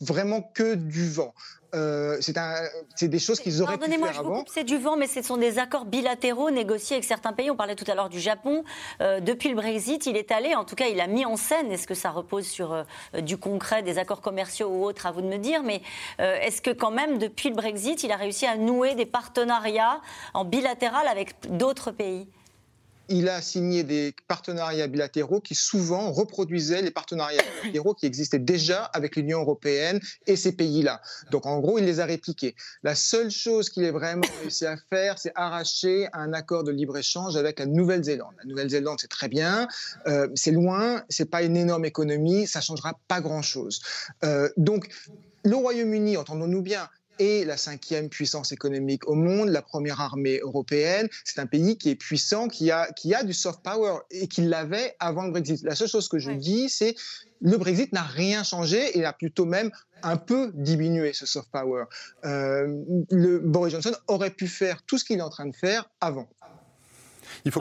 Speaker 2: vraiment que du vent. Euh, c'est des choses qu'ils auraient pu faire avant.
Speaker 1: C'est du vent, mais ce sont des accords bilatéraux négociés avec certains pays. On parlait tout à l'heure du Japon. Euh, depuis le Brexit, il est allé, en tout cas, il a mis en scène. Est-ce que ça repose sur euh, du concret, des accords commerciaux ou autres, à vous de me dire. Mais est-ce que quand même, depuis le Brexit, il a réussi à nouer des partenariats en bilatéral avec d'autres pays?
Speaker 2: Il a signé des partenariats bilatéraux qui souvent reproduisaient les partenariats bilatéraux qui existaient déjà avec l'Union européenne et ces pays-là. Donc en gros, il les a répliqués. La seule chose qu'il ait vraiment réussi à faire, c'est arracher un accord de libre-échange avec la Nouvelle-Zélande. La Nouvelle-Zélande, c'est très bien, euh, c'est loin, c'est pas une énorme économie, ça changera pas grand-chose. Euh, donc le Royaume-Uni, entendons-nous bien, est la cinquième puissance économique au monde, la première armée européenne. C'est un pays qui est puissant, qui a, qui a du soft power et qui l'avait avant le Brexit. La seule chose que je dis, c'est le Brexit n'a rien changé et a plutôt même un peu diminué ce soft power. Euh, le Boris Johnson aurait pu faire tout ce qu'il est en train de faire avant.
Speaker 3: Il faut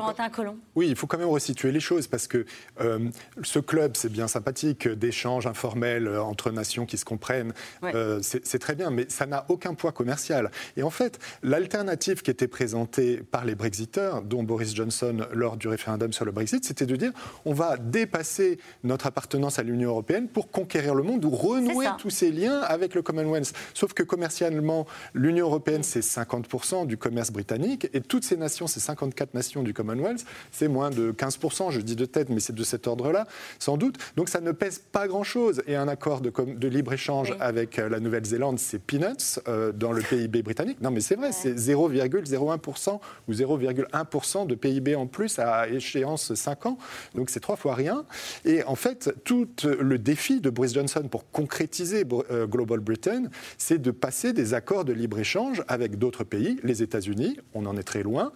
Speaker 3: Oui, il faut quand même resituer les choses parce que euh, ce club, c'est bien sympathique, d'échanges informels euh, entre nations qui se comprennent, euh, c'est très bien, mais ça n'a aucun poids commercial. Et en fait, l'alternative qui était présentée par les Brexiteurs, dont Boris Johnson lors du référendum sur le Brexit, c'était de dire on va dépasser notre appartenance à l'Union européenne pour conquérir le monde ou renouer tous ces liens avec le Commonwealth. Sauf que commercialement, l'Union européenne, c'est 50% du commerce britannique et toutes ces nations, c'est 54 nations du Commonwealth, c'est moins de 15%, je dis de tête, mais c'est de cet ordre-là, sans doute. Donc ça ne pèse pas grand-chose. Et un accord de, de libre-échange avec euh, la Nouvelle-Zélande, c'est peanuts euh, dans le PIB britannique. Non, mais c'est vrai, c'est 0,01% ou 0,1% de PIB en plus à échéance 5 ans. Donc c'est trois fois rien. Et en fait, tout le défi de Boris Johnson pour concrétiser euh, Global Britain, c'est de passer des accords de libre-échange avec d'autres pays, les États-Unis, on en est très loin,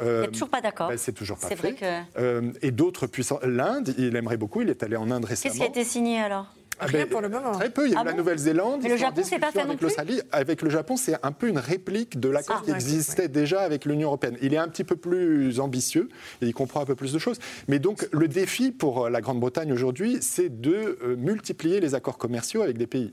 Speaker 1: euh, toujours pas d'accord.
Speaker 3: Ben, c'est toujours pas fait. Vrai que... euh, et d'autres puissants. L'Inde, il aimerait beaucoup. Il est allé en Inde récemment.
Speaker 1: Qu'est-ce qui a été signé alors
Speaker 3: ah Rien ben, pour le moment. Très peu. Il y a ah la Nouvelle-Zélande.
Speaker 1: Mais le Japon, c'est pas fait non plus.
Speaker 3: Avec le Japon, c'est un peu une réplique de l'accord ah, qui existait déjà avec l'Union européenne. Il est un petit peu plus ambitieux et il comprend un peu plus de choses. Mais donc, le défi pour la Grande-Bretagne aujourd'hui, c'est de euh, multiplier les accords commerciaux avec des pays.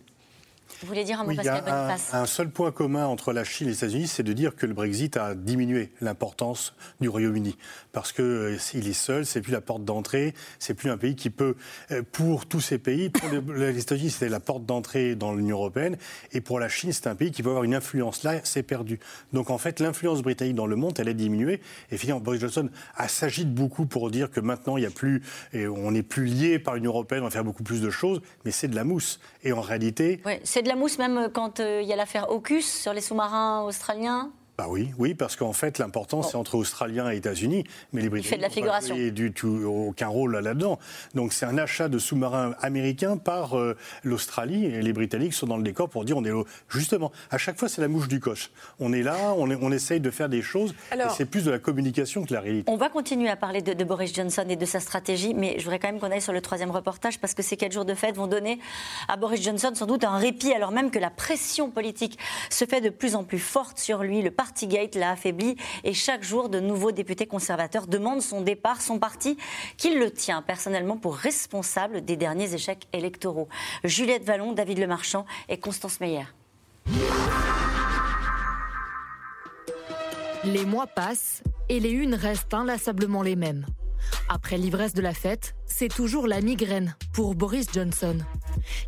Speaker 1: Vous voulez dire un mot,
Speaker 6: oui,
Speaker 1: Pascal
Speaker 6: a un, seul point commun entre la Chine et les États-Unis, c'est de dire que le Brexit a diminué l'importance du Royaume-Uni. Parce qu'il euh, est seul, c'est plus la porte d'entrée, c'est plus un pays qui peut, euh, pour tous ces pays, pour les, États-Unis, c'était la porte d'entrée dans l'Union européenne, et pour la Chine, c'est un pays qui peut avoir une influence. Là, c'est perdu. Donc en fait, l'influence britannique dans le monde, elle est diminuée. Et finalement, Boris Johnson s'agite beaucoup pour dire que maintenant, il y a plus, et on n'est plus lié par l'Union européenne, on va faire beaucoup plus de choses, mais c'est de la mousse. Et en réalité,
Speaker 1: c'est de la mousse même quand euh, il y a l'affaire AUKUS sur les sous-marins australiens
Speaker 6: bah oui, oui, parce qu'en fait, l'important, c'est entre Australiens et États-Unis, mais les Britanniques
Speaker 1: n'ont
Speaker 6: du tout aucun rôle là-dedans. Donc c'est un achat de sous-marins américains par euh, l'Australie, et les Britanniques sont dans le décor pour dire on est justement. À chaque fois, c'est la mouche du coche. On est là, on, on essaye de faire des choses, et c'est plus de la communication que la réalité.
Speaker 1: On va continuer à parler de, Boris Johnson et de sa stratégie, mais je voudrais quand même qu'on aille sur le troisième reportage, parce que ces quatre jours de fête vont donner à Boris Johnson sans doute un répit, alors même que la pression politique se fait de plus en plus forte sur lui. Le Partygate l'a affaibli et chaque jour, de nouveaux députés conservateurs demandent son départ, son parti, qu'il le tient personnellement pour responsable des derniers échecs électoraux. Juliette Vallon, David Lemarchand et Constance Meyer.
Speaker 9: Les mois passent et les unes restent inlassablement les mêmes. Après l'ivresse de la fête, c'est toujours la migraine pour Boris Johnson.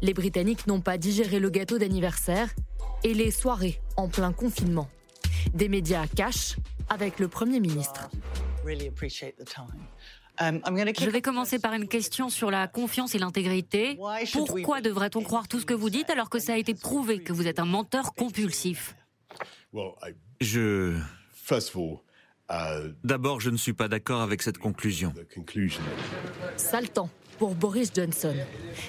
Speaker 9: Les Britanniques n'ont pas digéré le gâteau d'anniversaire et les soirées en plein confinement. Des médias cachent avec le Premier ministre.
Speaker 7: Um, Je vais commencer par une question sur la confiance et l'intégrité. Pourquoi devrait-on croire tout ce que vous dites alors que ça a été prouvé que vous êtes un menteur compulsif?
Speaker 14: Je... Uh, D'abord, je ne suis pas d'accord avec cette conclusion.
Speaker 9: Sale temps pour Boris Johnson.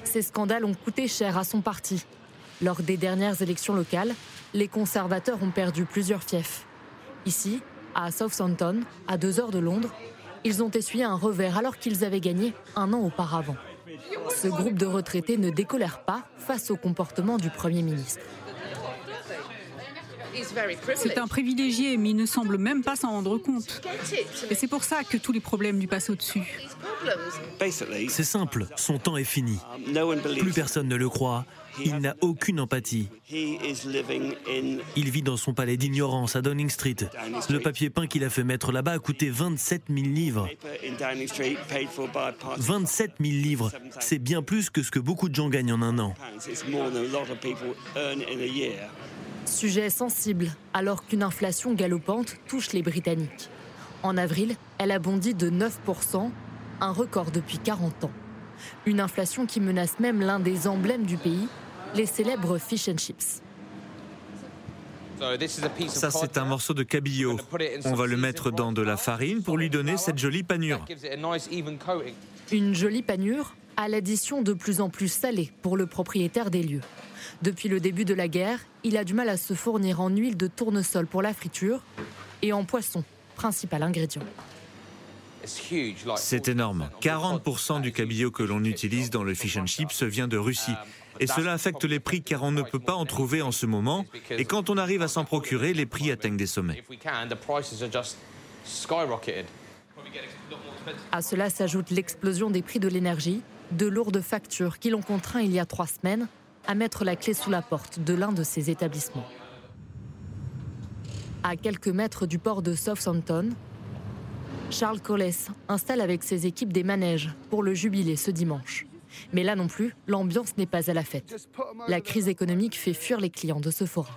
Speaker 9: Ces scandales ont coûté cher à son parti. Lors des dernières élections locales, les conservateurs ont perdu plusieurs fiefs. Ici, à Southampton, à deux heures de Londres, ils ont essuyé un revers alors qu'ils avaient gagné un an auparavant. Ce groupe de retraités ne décolère pas face au comportement du Premier ministre.
Speaker 10: C'est un privilégié, mais il ne semble même pas s'en rendre compte. Et c'est pour ça que tous les problèmes lui passent au-dessus.
Speaker 8: C'est simple, son temps est fini. Plus personne ne le croit. Il n'a aucune empathie. Il vit dans son palais d'ignorance à Downing Street. Le papier peint qu'il a fait mettre là-bas a coûté 27 000 livres. 27 000 livres, c'est bien plus que ce que beaucoup de gens gagnent en un an.
Speaker 9: Sujet sensible, alors qu'une inflation galopante touche les Britanniques. En avril, elle a bondi de 9%, un record depuis 40 ans. Une inflation qui menace même l'un des emblèmes du pays, les célèbres fish and chips.
Speaker 14: Ça, c'est un morceau de cabillaud. On va le mettre dans de la farine pour lui donner cette jolie panure.
Speaker 9: Une jolie panure à l'addition de plus en plus salée pour le propriétaire des lieux. Depuis le début de la guerre, il a du mal à se fournir en huile de tournesol pour la friture et en poisson, principal ingrédient.
Speaker 14: C'est énorme. 40% du cabillaud que l'on utilise dans le fish and chips vient de Russie. Et cela affecte les prix car on ne peut pas en trouver en ce moment. Et quand on arrive à s'en procurer, les prix atteignent des sommets.
Speaker 9: À cela s'ajoute l'explosion des prix de l'énergie, de lourdes factures qui l'ont contraint il y a trois semaines à mettre la clé sous la porte de l'un de ses établissements. À quelques mètres du port de Southampton, Charles Colles installe avec ses équipes des manèges pour le jubilé ce dimanche. Mais là non plus, l'ambiance n'est pas à la fête. La crise économique fait fuir les clients de ce forum.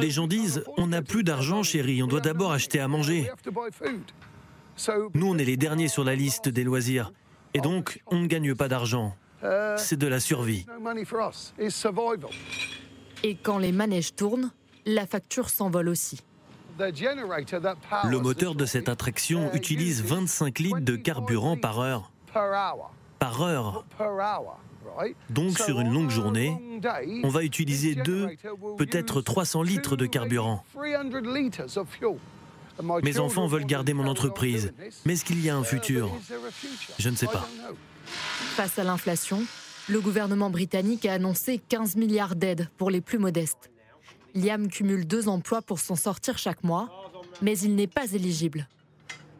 Speaker 8: Les gens disent On n'a plus d'argent, chérie, on doit d'abord acheter à manger. Nous, on est les derniers sur la liste des loisirs. Et donc, on ne gagne pas d'argent. C'est de la survie.
Speaker 9: Et quand les manèges tournent, la facture s'envole aussi.
Speaker 8: Le moteur de cette attraction utilise 25 litres de carburant par heure. Par heure. Donc sur une longue journée, on va utiliser 2, peut-être 300 litres de carburant. Mes enfants veulent garder mon entreprise, mais est-ce qu'il y a un futur? Je ne sais pas.
Speaker 9: Face à l'inflation, le gouvernement britannique a annoncé 15 milliards d'aides pour les plus modestes. Liam cumule deux emplois pour s'en sortir chaque mois, mais il n'est pas éligible.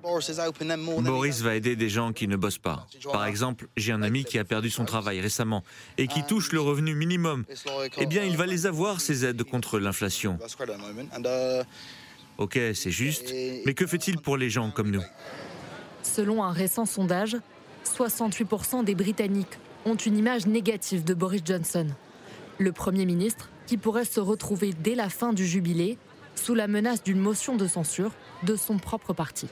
Speaker 14: Boris va aider des gens qui ne bossent pas. Par exemple, j'ai un ami qui a perdu son travail récemment et qui touche le revenu minimum. Eh bien, il va les avoir, ces aides contre l'inflation. Ok, c'est juste, mais que fait-il pour les gens comme nous?
Speaker 9: Selon un récent sondage, 68% des Britanniques ont une image négative de Boris Johnson. Le Premier ministre, qui pourrait se retrouver dès la fin du jubilé sous la menace d'une motion de censure de son propre parti.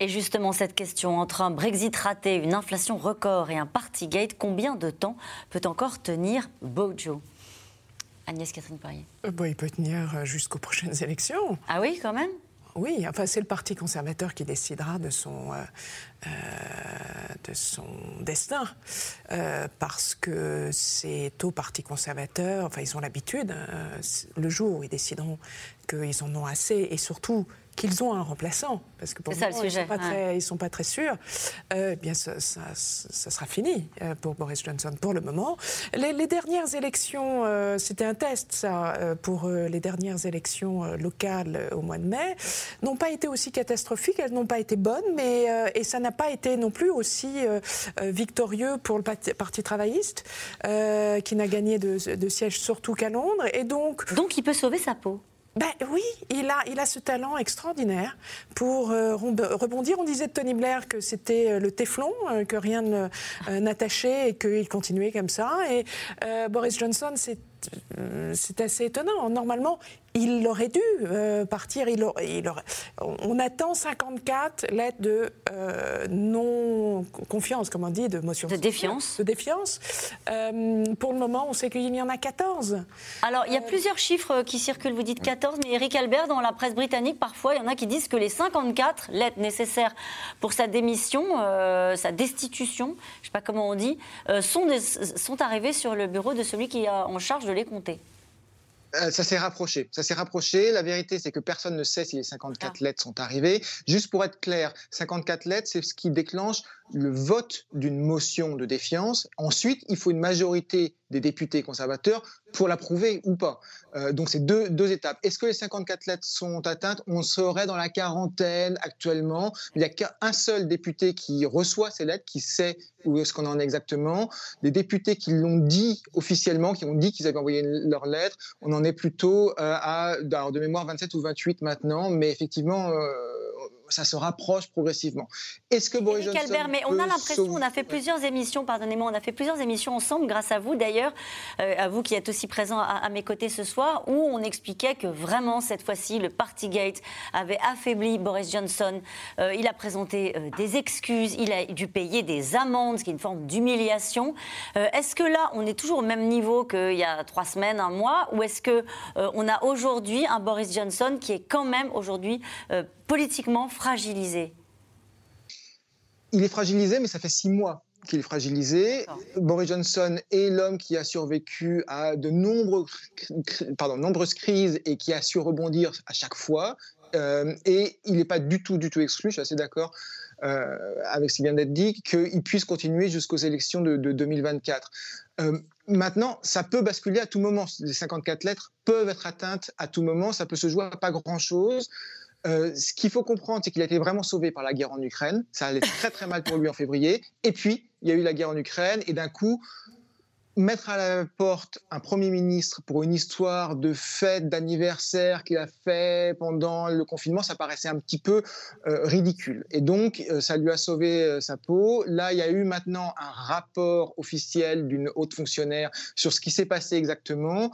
Speaker 1: Et justement, cette question entre un Brexit raté, une inflation record et un Partygate, combien de temps peut encore tenir Bojo? Agnès Catherine Parier.
Speaker 5: Euh, il peut tenir euh, jusqu'aux prochaines élections.
Speaker 1: Ah oui, quand même?
Speaker 5: Oui, enfin, c'est le Parti conservateur qui décidera de son, euh, son destin, parce que c'est au Parti conservateur, enfin, ils ont l'habitude, le jour où ils décideront qu'ils en ont assez, et surtout qu'ils ont un remplaçant, parce que pour le moment, ils ne sont, pas très sûrs, euh, eh bien, ça, sera fini euh, pour Boris Johnson pour le moment. Les, dernières élections, euh, c'était un test, ça, pour les dernières élections locales au mois de mai, n'ont pas été aussi catastrophiques, elles n'ont pas été bonnes, mais, et ça n'a pas été non plus aussi victorieux pour le Parti, travailliste, qui n'a gagné de, de sièges surtout qu'à Londres. Et donc,
Speaker 1: donc il peut sauver sa peau
Speaker 5: ben oui, il a, il a ce talent extraordinaire pour euh, rebondir. On disait de Tony Blair que c'était euh, le téflon, euh, que rien n'attachait et qu'il continuait comme ça. Et Boris Johnson, c'est c'est assez étonnant. Normalement, il aurait dû euh, partir. Il il on attend 54 lettres de euh, non-confiance, comme on dit, de motion.
Speaker 1: De défiance.
Speaker 5: De défiance. Euh, pour le moment, on sait qu'il y en a 14.
Speaker 1: Alors, il y a plusieurs chiffres qui circulent. Vous dites 14, mais Eric Albert, dans la presse britannique, parfois, il y en a qui disent que les 54 lettres nécessaires pour sa démission, sa destitution, je ne sais pas comment on dit, sont, sont arrivées sur le bureau de celui qui est en charge de les compter.
Speaker 2: Euh, ça s'est rapproché. Ça s'est rapproché. La vérité, c'est que personne ne sait si les 54 ah. lettres sont arrivées. Juste pour être clair, 54 lettres, c'est ce qui déclenche le vote d'une motion de défiance. Ensuite, il faut une majorité des députés conservateurs pour l'approuver ou pas. Euh, donc c'est deux, étapes. Est-ce que les 54 lettres sont atteintes? On serait dans la quarantaine actuellement. Il n'y a qu'un seul député qui reçoit ces lettres, qui sait où est-ce qu'on en est exactement. Les députés qui l'ont dit officiellement, qui ont dit qu'ils avaient envoyé leurs lettres, on en est plutôt euh, à, de mémoire, 27 ou 28 maintenant. Mais effectivement... Euh, ça se rapproche progressivement.
Speaker 1: Est-ce que Boris Johnson Albert, mais on a l'impression, on a fait plusieurs émissions, pardonnez-moi, on a fait plusieurs émissions ensemble, grâce à vous d'ailleurs, euh, à vous qui êtes aussi présent à, mes côtés ce soir, où on expliquait que vraiment cette fois-ci, le Partygate avait affaibli Boris Johnson. Euh, il a présenté euh, des excuses, il a dû payer des amendes, ce qui est une forme d'humiliation. est-ce que là, on est toujours au même niveau qu'il y a trois semaines, un mois, ou est-ce que on a aujourd'hui un Boris Johnson qui est quand même aujourd'hui politiquement fragilisé
Speaker 2: Il est fragilisé, mais ça fait six mois qu'il est fragilisé. Boris Johnson est l'homme qui a survécu à de nombreux, pardon, nombreuses crises et qui a su rebondir à chaque fois. Euh, et il n'est pas du tout, du tout exclu, je suis assez d'accord euh, avec ce qui vient d'être dit, qu'il puisse continuer jusqu'aux élections de, 2024. Euh, maintenant, ça peut basculer à tout moment. Les 54 lettres peuvent être atteintes à tout moment. Ça peut se jouer à pas grand-chose. Ce qu'il faut comprendre, c'est qu'il a été vraiment sauvé par la guerre en Ukraine. Ça allait très très mal pour lui en février. Et puis, il y a eu la guerre en Ukraine. Et d'un coup, mettre à la porte un Premier ministre pour une histoire de fête, d'anniversaire qu'il a fait pendant le confinement, ça paraissait un petit peu euh, ridicule. Et donc, euh, ça lui a sauvé euh, sa peau. Là, il y a eu maintenant un rapport officiel d'une haute fonctionnaire sur ce qui s'est passé exactement.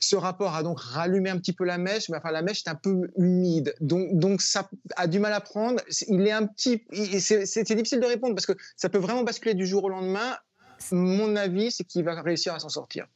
Speaker 2: Ce rapport a donc rallumé un petit peu la mèche, mais enfin la mèche est un peu humide, donc, donc ça a du mal à prendre. Il est un petit, c'est difficile de répondre parce que ça peut vraiment basculer du jour au lendemain mon avis, c'est qu'il va réussir à s'en sortir.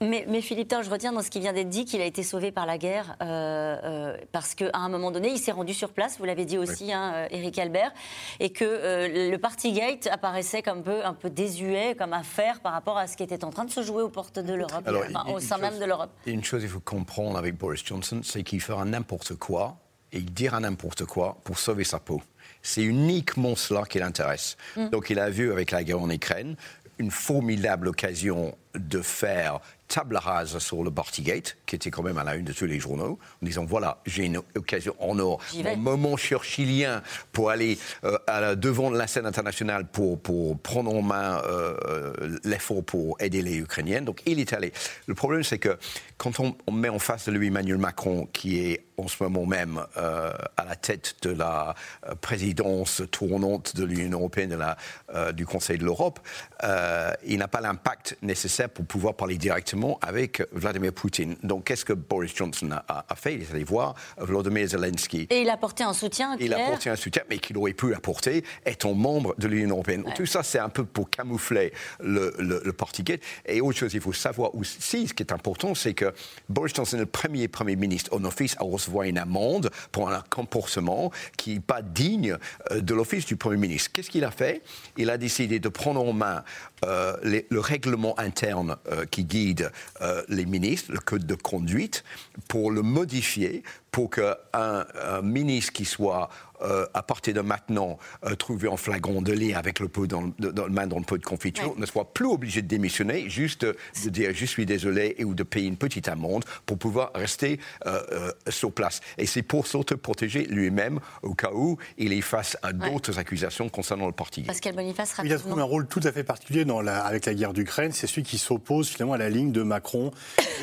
Speaker 1: Mais, mais, Philippe je retiens dans ce qui vient d'être dit qu'il a été sauvé par la guerre euh, euh, parce qu'à un moment donné, il s'est rendu sur place, vous l'avez dit aussi, hein, Eric Albert, et que euh, le Partygate apparaissait comme un peu, un peu désuet comme affaire par rapport à ce qui était en train de se jouer aux portes de l'Europe, au sein même de l'Europe.
Speaker 4: Une chose qu'il faut comprendre avec Boris Johnson, c'est qu'il fera n'importe quoi et il dira n'importe quoi pour sauver sa peau. C'est uniquement cela qui l'intéresse. Mm. Donc il a vu avec la guerre en Ukraine une formidable occasion de faire table rase sur le Partygate, qui était quand même à la une de tous les journaux, en disant voilà, j'ai une occasion en or, mon moment churchillien pour aller euh, devant la scène internationale pour, pour prendre en main euh, l'effort pour aider les Ukrainiennes. Donc il est allé. Le problème, c'est que quand on, met en face de lui Emmanuel Macron, qui est en ce moment même euh, à la tête de la présidence tournante de l'Union européenne, de la, du Conseil de l'Europe, il n'a pas l'impact nécessaire pour pouvoir parler directement avec Vladimir Poutine. Donc, qu'est-ce que Boris Johnson a, fait? Il est allé voir Vladimir Zelensky.
Speaker 1: Et il a apporté un soutien
Speaker 4: Il a apporté un soutien, mais qu'il aurait pu apporter étant membre de l'Union européenne. Tout ça, c'est un peu pour camoufler le, le. Et autre chose, il faut savoir aussi, ce qui est important, c'est que Boris Johnson est le premier Premier ministre en office à recevoir une amende pour un comportement qui n'est pas digne euh, de l'office du Premier ministre. Qu'est-ce qu'il a fait? Il a décidé de prendre en main euh, le règlement interne euh, qui guide euh, les ministres, le code de conduite, pour le modifier pour qu'un un ministre qui soit euh, à partir de maintenant euh, trouvé en flagrant délit avec le pot dans, dans, main dans le pot de confiture ne soit plus obligé de démissionner, juste de dire je suis désolé et ou de payer une petite amende pour pouvoir rester euh, sur place. Et c'est pour s'auto-protéger lui-même au cas où il est face à d'autres accusations concernant le parti.
Speaker 1: Pascal Boniface,
Speaker 6: Il a trouvé un rôle tout à fait particulier dans la, avec la guerre d'Ukraine. C'est celui qui s'oppose finalement à la ligne de Macron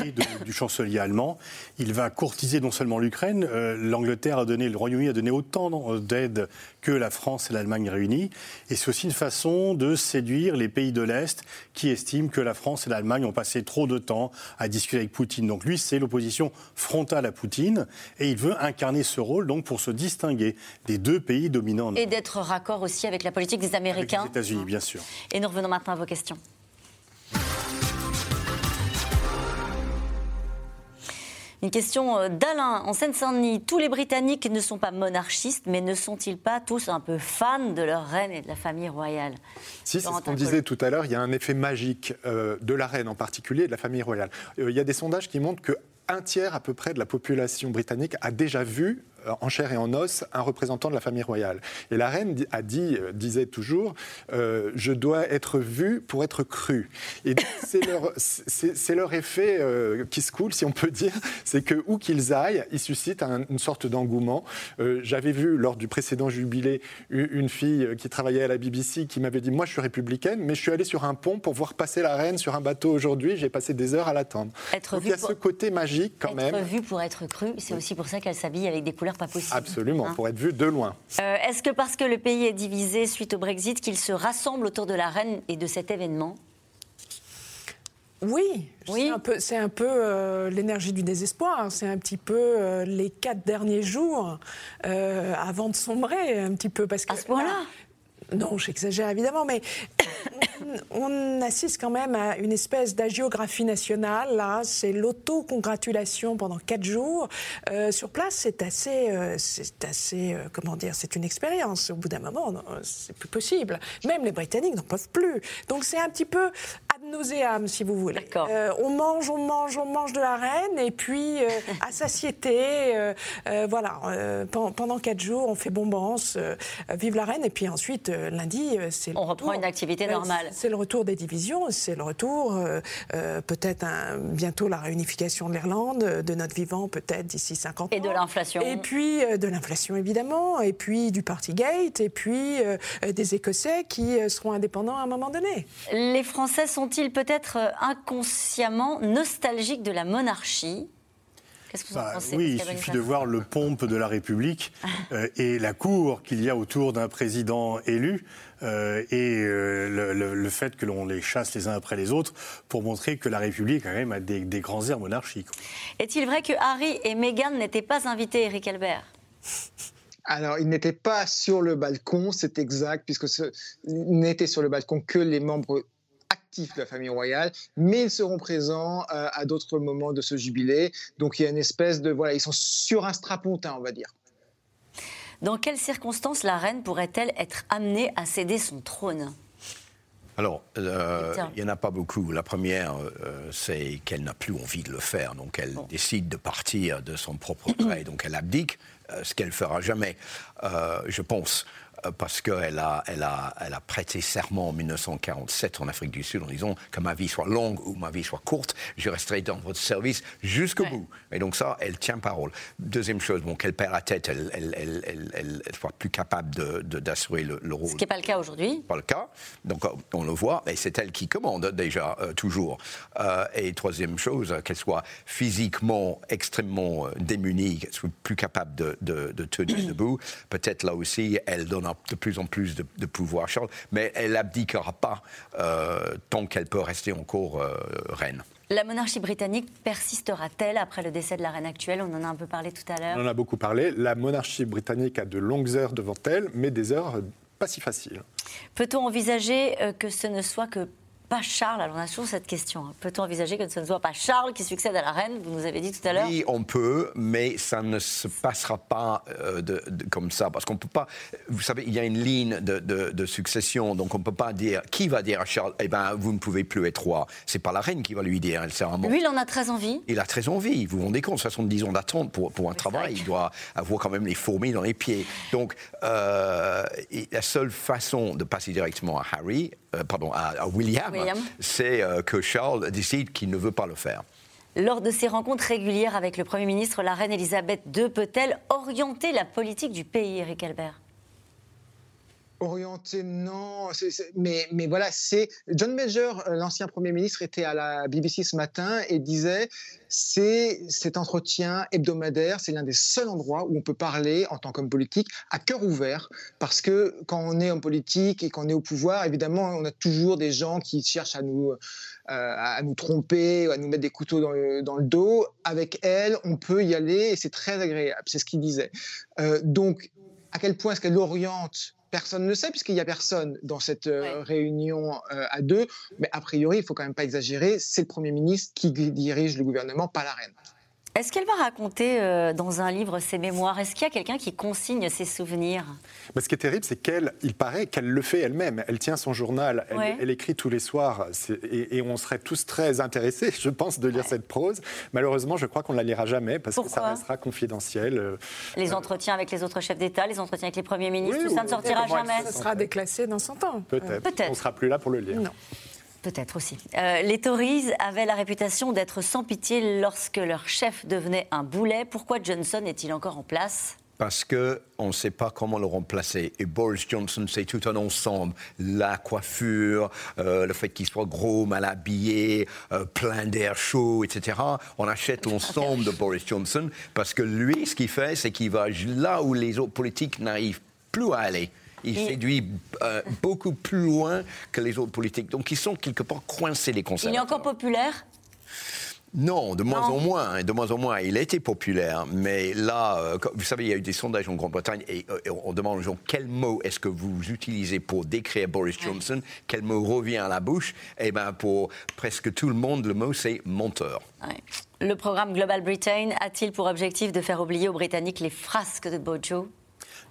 Speaker 6: et du chancelier allemand. Il va courtiser non seulement l'Ukraine, l'Angleterre a donné, le Royaume-Uni a donné autant d'aide que la France et l'Allemagne réunies. Et c'est aussi une façon de séduire les pays de l'Est qui estiment que la France et l'Allemagne ont passé trop de temps à discuter avec Poutine. Donc lui, c'est l'opposition frontale à Poutine et il veut incarner ce rôle donc pour se distinguer des deux pays dominants.
Speaker 1: Et d'être raccord aussi avec la politique des Américains.
Speaker 6: Avec les États-Unis, bien sûr.
Speaker 1: Et nous revenons maintenant à vos questions. Une question euh, d'Alain en Seine-Saint-Denis. Tous les Britanniques ne sont pas monarchistes, mais ne sont-ils pas tous un peu fans de leur reine et de la famille royale?
Speaker 3: Si, c'est ce qu'on disait tout à l'heure, il y a un effet magique euh, de la reine en particulier et de la famille royale. Euh, il y a des sondages qui montrent que un tiers à peu près de la population britannique a déjà vu en chair et en os un représentant de la famille royale. Et la reine a dit, euh, disait toujours, euh, je dois être vue pour être crue. Et c'est leur, c'est, leur effet qui se coule, si on peut dire, c'est que où qu'ils aillent, ils suscitent une sorte d'engouement. j'avais vu lors du précédent jubilé une fille qui travaillait à la BBC qui m'avait dit, moi je suis républicaine, mais je suis allée sur un pont pour voir passer la reine sur un bateau aujourd'hui. J'ai passé des heures à l'attendre. Donc il y a ce côté magique quand même.
Speaker 1: Être vue pour être crue, c'est aussi pour ça qu'elle s'habille avec des couleurs pas possible.
Speaker 3: Absolument, hein. pour être vu de loin.
Speaker 1: Euh, est-ce que parce que le pays est divisé suite au Brexit, qu'il se rassemble autour de la reine et de cet événement?
Speaker 5: Oui, oui. c'est un peu, euh, l'énergie du désespoir. C'est un petit peu euh, les quatre derniers jours avant de sombrer, un petit peu parce
Speaker 1: que. À ce point-là.
Speaker 5: Non, j'exagère évidemment, mais on assiste quand même à une espèce d'agiographie nationale. Là, c'est l'autocongratulation pendant quatre jours. Euh, sur place, c'est assez, euh, c'est assez, euh, comment dire, c'est une expérience. Au bout d'un moment, c'est plus possible. Même les Britanniques n'en peuvent plus. Donc c'est un petit peu nauséam, si vous voulez. Euh, on mange, on mange, on mange de la reine, et puis euh, à satiété, euh, voilà, pendant quatre jours, on fait bombance, vive la reine, et puis ensuite, lundi, c'est
Speaker 1: On reprend une activité normale.
Speaker 5: C'est le retour des divisions, c'est le retour, peut-être bientôt la réunification de l'Irlande, de notre vivant, peut-être d'ici 50 ans.
Speaker 1: Et de l'inflation.
Speaker 5: Et puis de l'inflation, évidemment, et puis du Partygate, et puis des Écossais qui seront indépendants à un moment donné.
Speaker 1: Les Français sont-ils peut-être euh, inconsciemment nostalgiques de la monarchie?
Speaker 6: Qu'est-ce que vous en bah, pensez? Oui, il suffit de voir le pompe de la République euh, et la cour qu'il y a autour d'un président élu. Euh, et le, fait que l'on les chasse les uns après les autres pour montrer que la République quand même a des, des grands airs monarchiques.
Speaker 1: Est-il vrai que Harry et Meghan n'étaient pas invités, Eric Albert?
Speaker 2: Alors, ils n'étaient pas sur le balcon, c'est exact, puisque ce n'étaient sur le balcon que les membres actifs de la famille royale, mais ils seront présents euh, à d'autres moments de ce jubilé. Donc, il y a une espèce de voilà, ils sont sur un strapontin, on va dire.
Speaker 1: Dans quelles circonstances la reine pourrait-elle être amenée à céder son trône?
Speaker 4: Alors, euh, il n'y en a pas beaucoup. La première, euh, c'est qu'elle n'a plus envie de le faire. Donc, elle décide de partir de son propre gré. donc, elle abdique. Euh, ce qu'elle fera jamais, euh, je pense. Euh, parce qu'elle a, elle a, elle a prêté serment en 1947 en Afrique du Sud en disant que ma vie soit longue ou ma vie soit courte, je resterai dans votre service jusqu'au bout. Et donc ça, elle tient parole. Deuxième chose, bon, qu'elle perd la tête, elle, elle, elle, elle, soit plus capable d'assurer de, le, rôle.
Speaker 1: Ce qui n'est pas le cas aujourd'hui.
Speaker 4: Pas le cas. Donc on le voit, et c'est elle qui commande déjà, euh, toujours. Euh, et troisième chose, qu'elle soit physiquement extrêmement démunie, qu'elle soit plus capable de, de, de tenir debout. Peut-être là aussi, elle donne de plus en plus de, pouvoir, Charles, mais elle n'abdiquera pas euh, tant qu'elle peut rester encore euh, reine.
Speaker 1: La monarchie britannique persistera-t-elle après le décès de la reine actuelle? On en a un peu parlé tout à l'heure.
Speaker 3: On en a beaucoup parlé. La monarchie britannique a de longues heures devant elle, mais des heures pas si faciles.
Speaker 1: Peut-on envisager euh, que ce ne soit que pas Charles Alors on a toujours cette question. Hein. Peut-on envisager que ce ne soit pas Charles qui succède à la reine Vous nous avez dit tout à l'heure.
Speaker 4: Oui, on peut, mais ça ne se passera pas euh, de, comme ça. Parce qu'on peut pas. Vous savez, il y a une ligne de, succession, donc on ne peut pas dire. Qui va dire à Charles Eh bien, vous ne pouvez plus être roi C'est pas la reine qui va lui dire. Elle sert un
Speaker 1: Lui, il en a très envie.
Speaker 4: Il a très envie. Vous vous rendez compte 70 ans d'attente pour, pour un travail. Il doit avoir quand même les fourmis dans les pieds. Donc, euh, la seule façon de passer directement à Harry, euh, pardon, à, William, c'est euh, que Charles décide qu'il ne veut pas le faire.
Speaker 1: Lors de ses rencontres régulières avec le Premier ministre, la reine Elisabeth II peut-elle orienter la politique du pays, Eric Albert?
Speaker 2: Orienté, non. mais, mais voilà, c'est. John Major, euh, l'ancien Premier ministre, était à la BBC ce matin et disait c'est cet entretien hebdomadaire, c'est l'un des seuls endroits où on peut parler en tant qu'homme politique à cœur ouvert. Parce que quand on est homme politique et qu'on est au pouvoir, évidemment, on a toujours des gens qui cherchent à nous, euh, à nous tromper, à nous mettre des couteaux dans le, dos. Avec elle, on peut y aller et c'est très agréable. C'est ce qu'il disait. Euh, donc, à quel point est-ce qu'elle oriente Personne ne sait puisqu'il n'y a personne dans cette euh, réunion euh, à deux. Mais a priori, il faut quand même pas exagérer, c'est le Premier ministre qui dirige le gouvernement, pas la reine.
Speaker 1: Est-ce qu'elle va raconter euh, dans un livre ses mémoires? Est-ce qu'il y a quelqu'un qui consigne ses souvenirs?
Speaker 3: Mais Ce qui est terrible, c'est qu'elle, il paraît qu'elle le fait elle-même. Elle tient son journal, elle, écrit tous les soirs, et, on serait tous très intéressés, je pense, de lire cette prose. Malheureusement, je crois qu'on ne la lira jamais parce que ça restera confidentiel. Euh,
Speaker 1: les euh, entretiens avec les autres chefs d'État, les entretiens avec les premiers ministres, ça ne sortira jamais.
Speaker 5: Ça sera déclassé dans 100 ans.
Speaker 3: Peut-être. Peut on ne sera plus là pour le lire.
Speaker 5: Non.
Speaker 1: Peut-être aussi. Euh, les Tories avaient la réputation d'être sans pitié lorsque leur chef devenait un boulet. Pourquoi Johnson est-il encore en place?
Speaker 4: Parce qu'on ne sait pas comment le remplacer. Et Boris Johnson, c'est tout un ensemble. La coiffure, euh, le fait qu'il soit gros, mal habillé, euh, plein d'air chaud, etc. On achète l'ensemble de Boris Johnson parce que lui, ce qu'il fait, c'est qu'il va là où les autres politiques n'arrivent plus à aller il séduit euh, beaucoup plus loin que les autres politiques. Donc ils sont quelque part coincés, les conservateurs.
Speaker 1: Il est encore populaire?
Speaker 4: Non, de moins en moins, de moins en moins. Il a été populaire, mais là, euh, vous savez, il y a eu des sondages en Grande-Bretagne et, euh, on demande aux gens quel mot est-ce que vous utilisez pour décrire Boris Johnson, quel mot revient à la bouche? Et eh bien, pour presque tout le monde, le mot c'est menteur.
Speaker 1: Le programme Global Britain a-t-il pour objectif de faire oublier aux Britanniques les frasques de Bojo?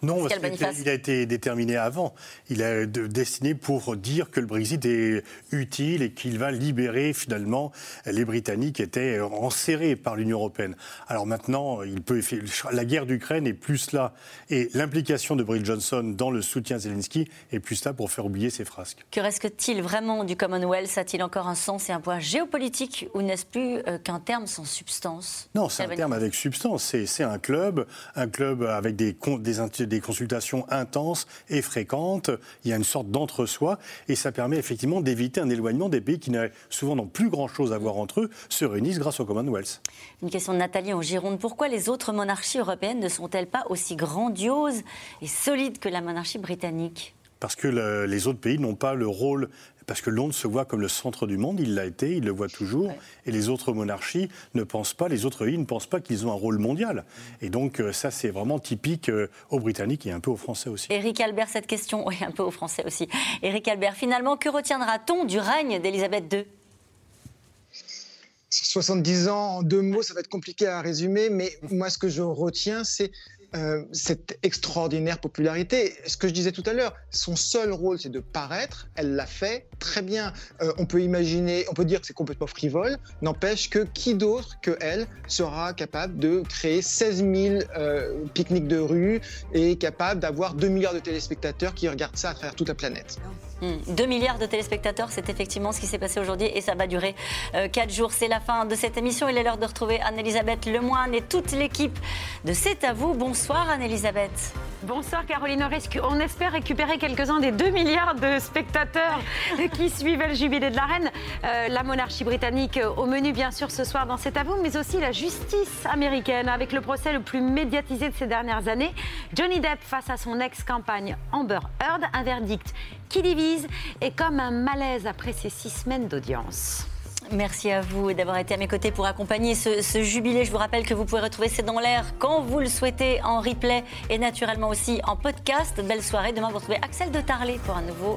Speaker 6: Non, parce qu'il a été déterminé avant. Il est destiné pour dire que le Brexit est utile et qu'il va libérer finalement les Britanniques qui étaient enserrés par l'Union européenne. Alors maintenant, il peut, la guerre d'Ukraine est plus là et l'implication de Boris Johnson dans le soutien à Zelensky est plus là pour faire oublier ses frasques.
Speaker 1: Que reste-t-il vraiment du Commonwealth? A-t-il encore un sens et un poids géopolitique ou n'est-ce plus euh, qu'un terme sans substance?
Speaker 6: Non, c'est un terme avec substance. C'est un club, un club avec des, des, des consultations intenses et fréquentes. Il y a une sorte d'entre-soi et ça permet effectivement d'éviter un éloignement des pays qui souvent n'ont plus grand-chose à voir entre eux se réunissent grâce au Commonwealth.
Speaker 1: Une question de Nathalie en Gironde. Pourquoi les autres monarchies européennes ne sont-elles pas aussi grandioses et solides que la monarchie britannique?
Speaker 6: Parce que les autres pays n'ont pas le rôle parce que Londres se voit comme le centre du monde, il l'a été, il le voit toujours, et les autres monarchies ne pensent pas, les autres pays ne pensent pas qu'ils ont un rôle mondial. Et donc euh, ça, c'est vraiment typique euh, aux Britanniques et un peu aux Français aussi.
Speaker 1: Éric Albert, cette question, oui, un peu aux Français aussi. Éric Albert, finalement, que retiendra-t-on du règne d'Élisabeth II
Speaker 2: 70 ans en deux mots, ça va être compliqué à résumer, mais moi ce que je retiens, c'est euh, cette extraordinaire popularité. Ce que je disais tout à l'heure, son seul rôle, c'est de paraître. Elle l'a fait très bien. Euh, on peut imaginer, on peut dire que c'est complètement frivole. N'empêche que qui d'autre que elle sera capable de créer 16 000 euh, pique-niques de rue et capable d'avoir 2 milliards de téléspectateurs qui regardent ça à travers toute la planète.
Speaker 1: 2 hmm. milliards de téléspectateurs, c'est effectivement ce qui s'est passé aujourd'hui et ça va durer 4 jours. C'est la fin de cette émission. Il est l'heure de retrouver Anne-Elisabeth Lemoine et toute l'équipe de C'est à vous. Bonsoir. Anne-Elisabeth.
Speaker 15: Bonsoir Caroline On espère récupérer quelques-uns des 2 milliards de spectateurs qui suivaient le jubilé de la reine. Euh, la monarchie britannique au menu bien sûr ce soir dans cet avou, mais aussi la justice américaine avec le procès le plus médiatisé de ces dernières années. Johnny Depp face à son ex-campagne Amber Heard, un verdict qui divise et comme un malaise après ces six semaines d'audience.
Speaker 1: Merci à vous d'avoir été à mes côtés pour accompagner ce, jubilé. Je vous rappelle que vous pouvez retrouver C'est dans l'air quand vous le souhaitez en replay et naturellement aussi en podcast. Belle soirée. Demain, vous retrouvez Axel de Tarlet pour un nouveau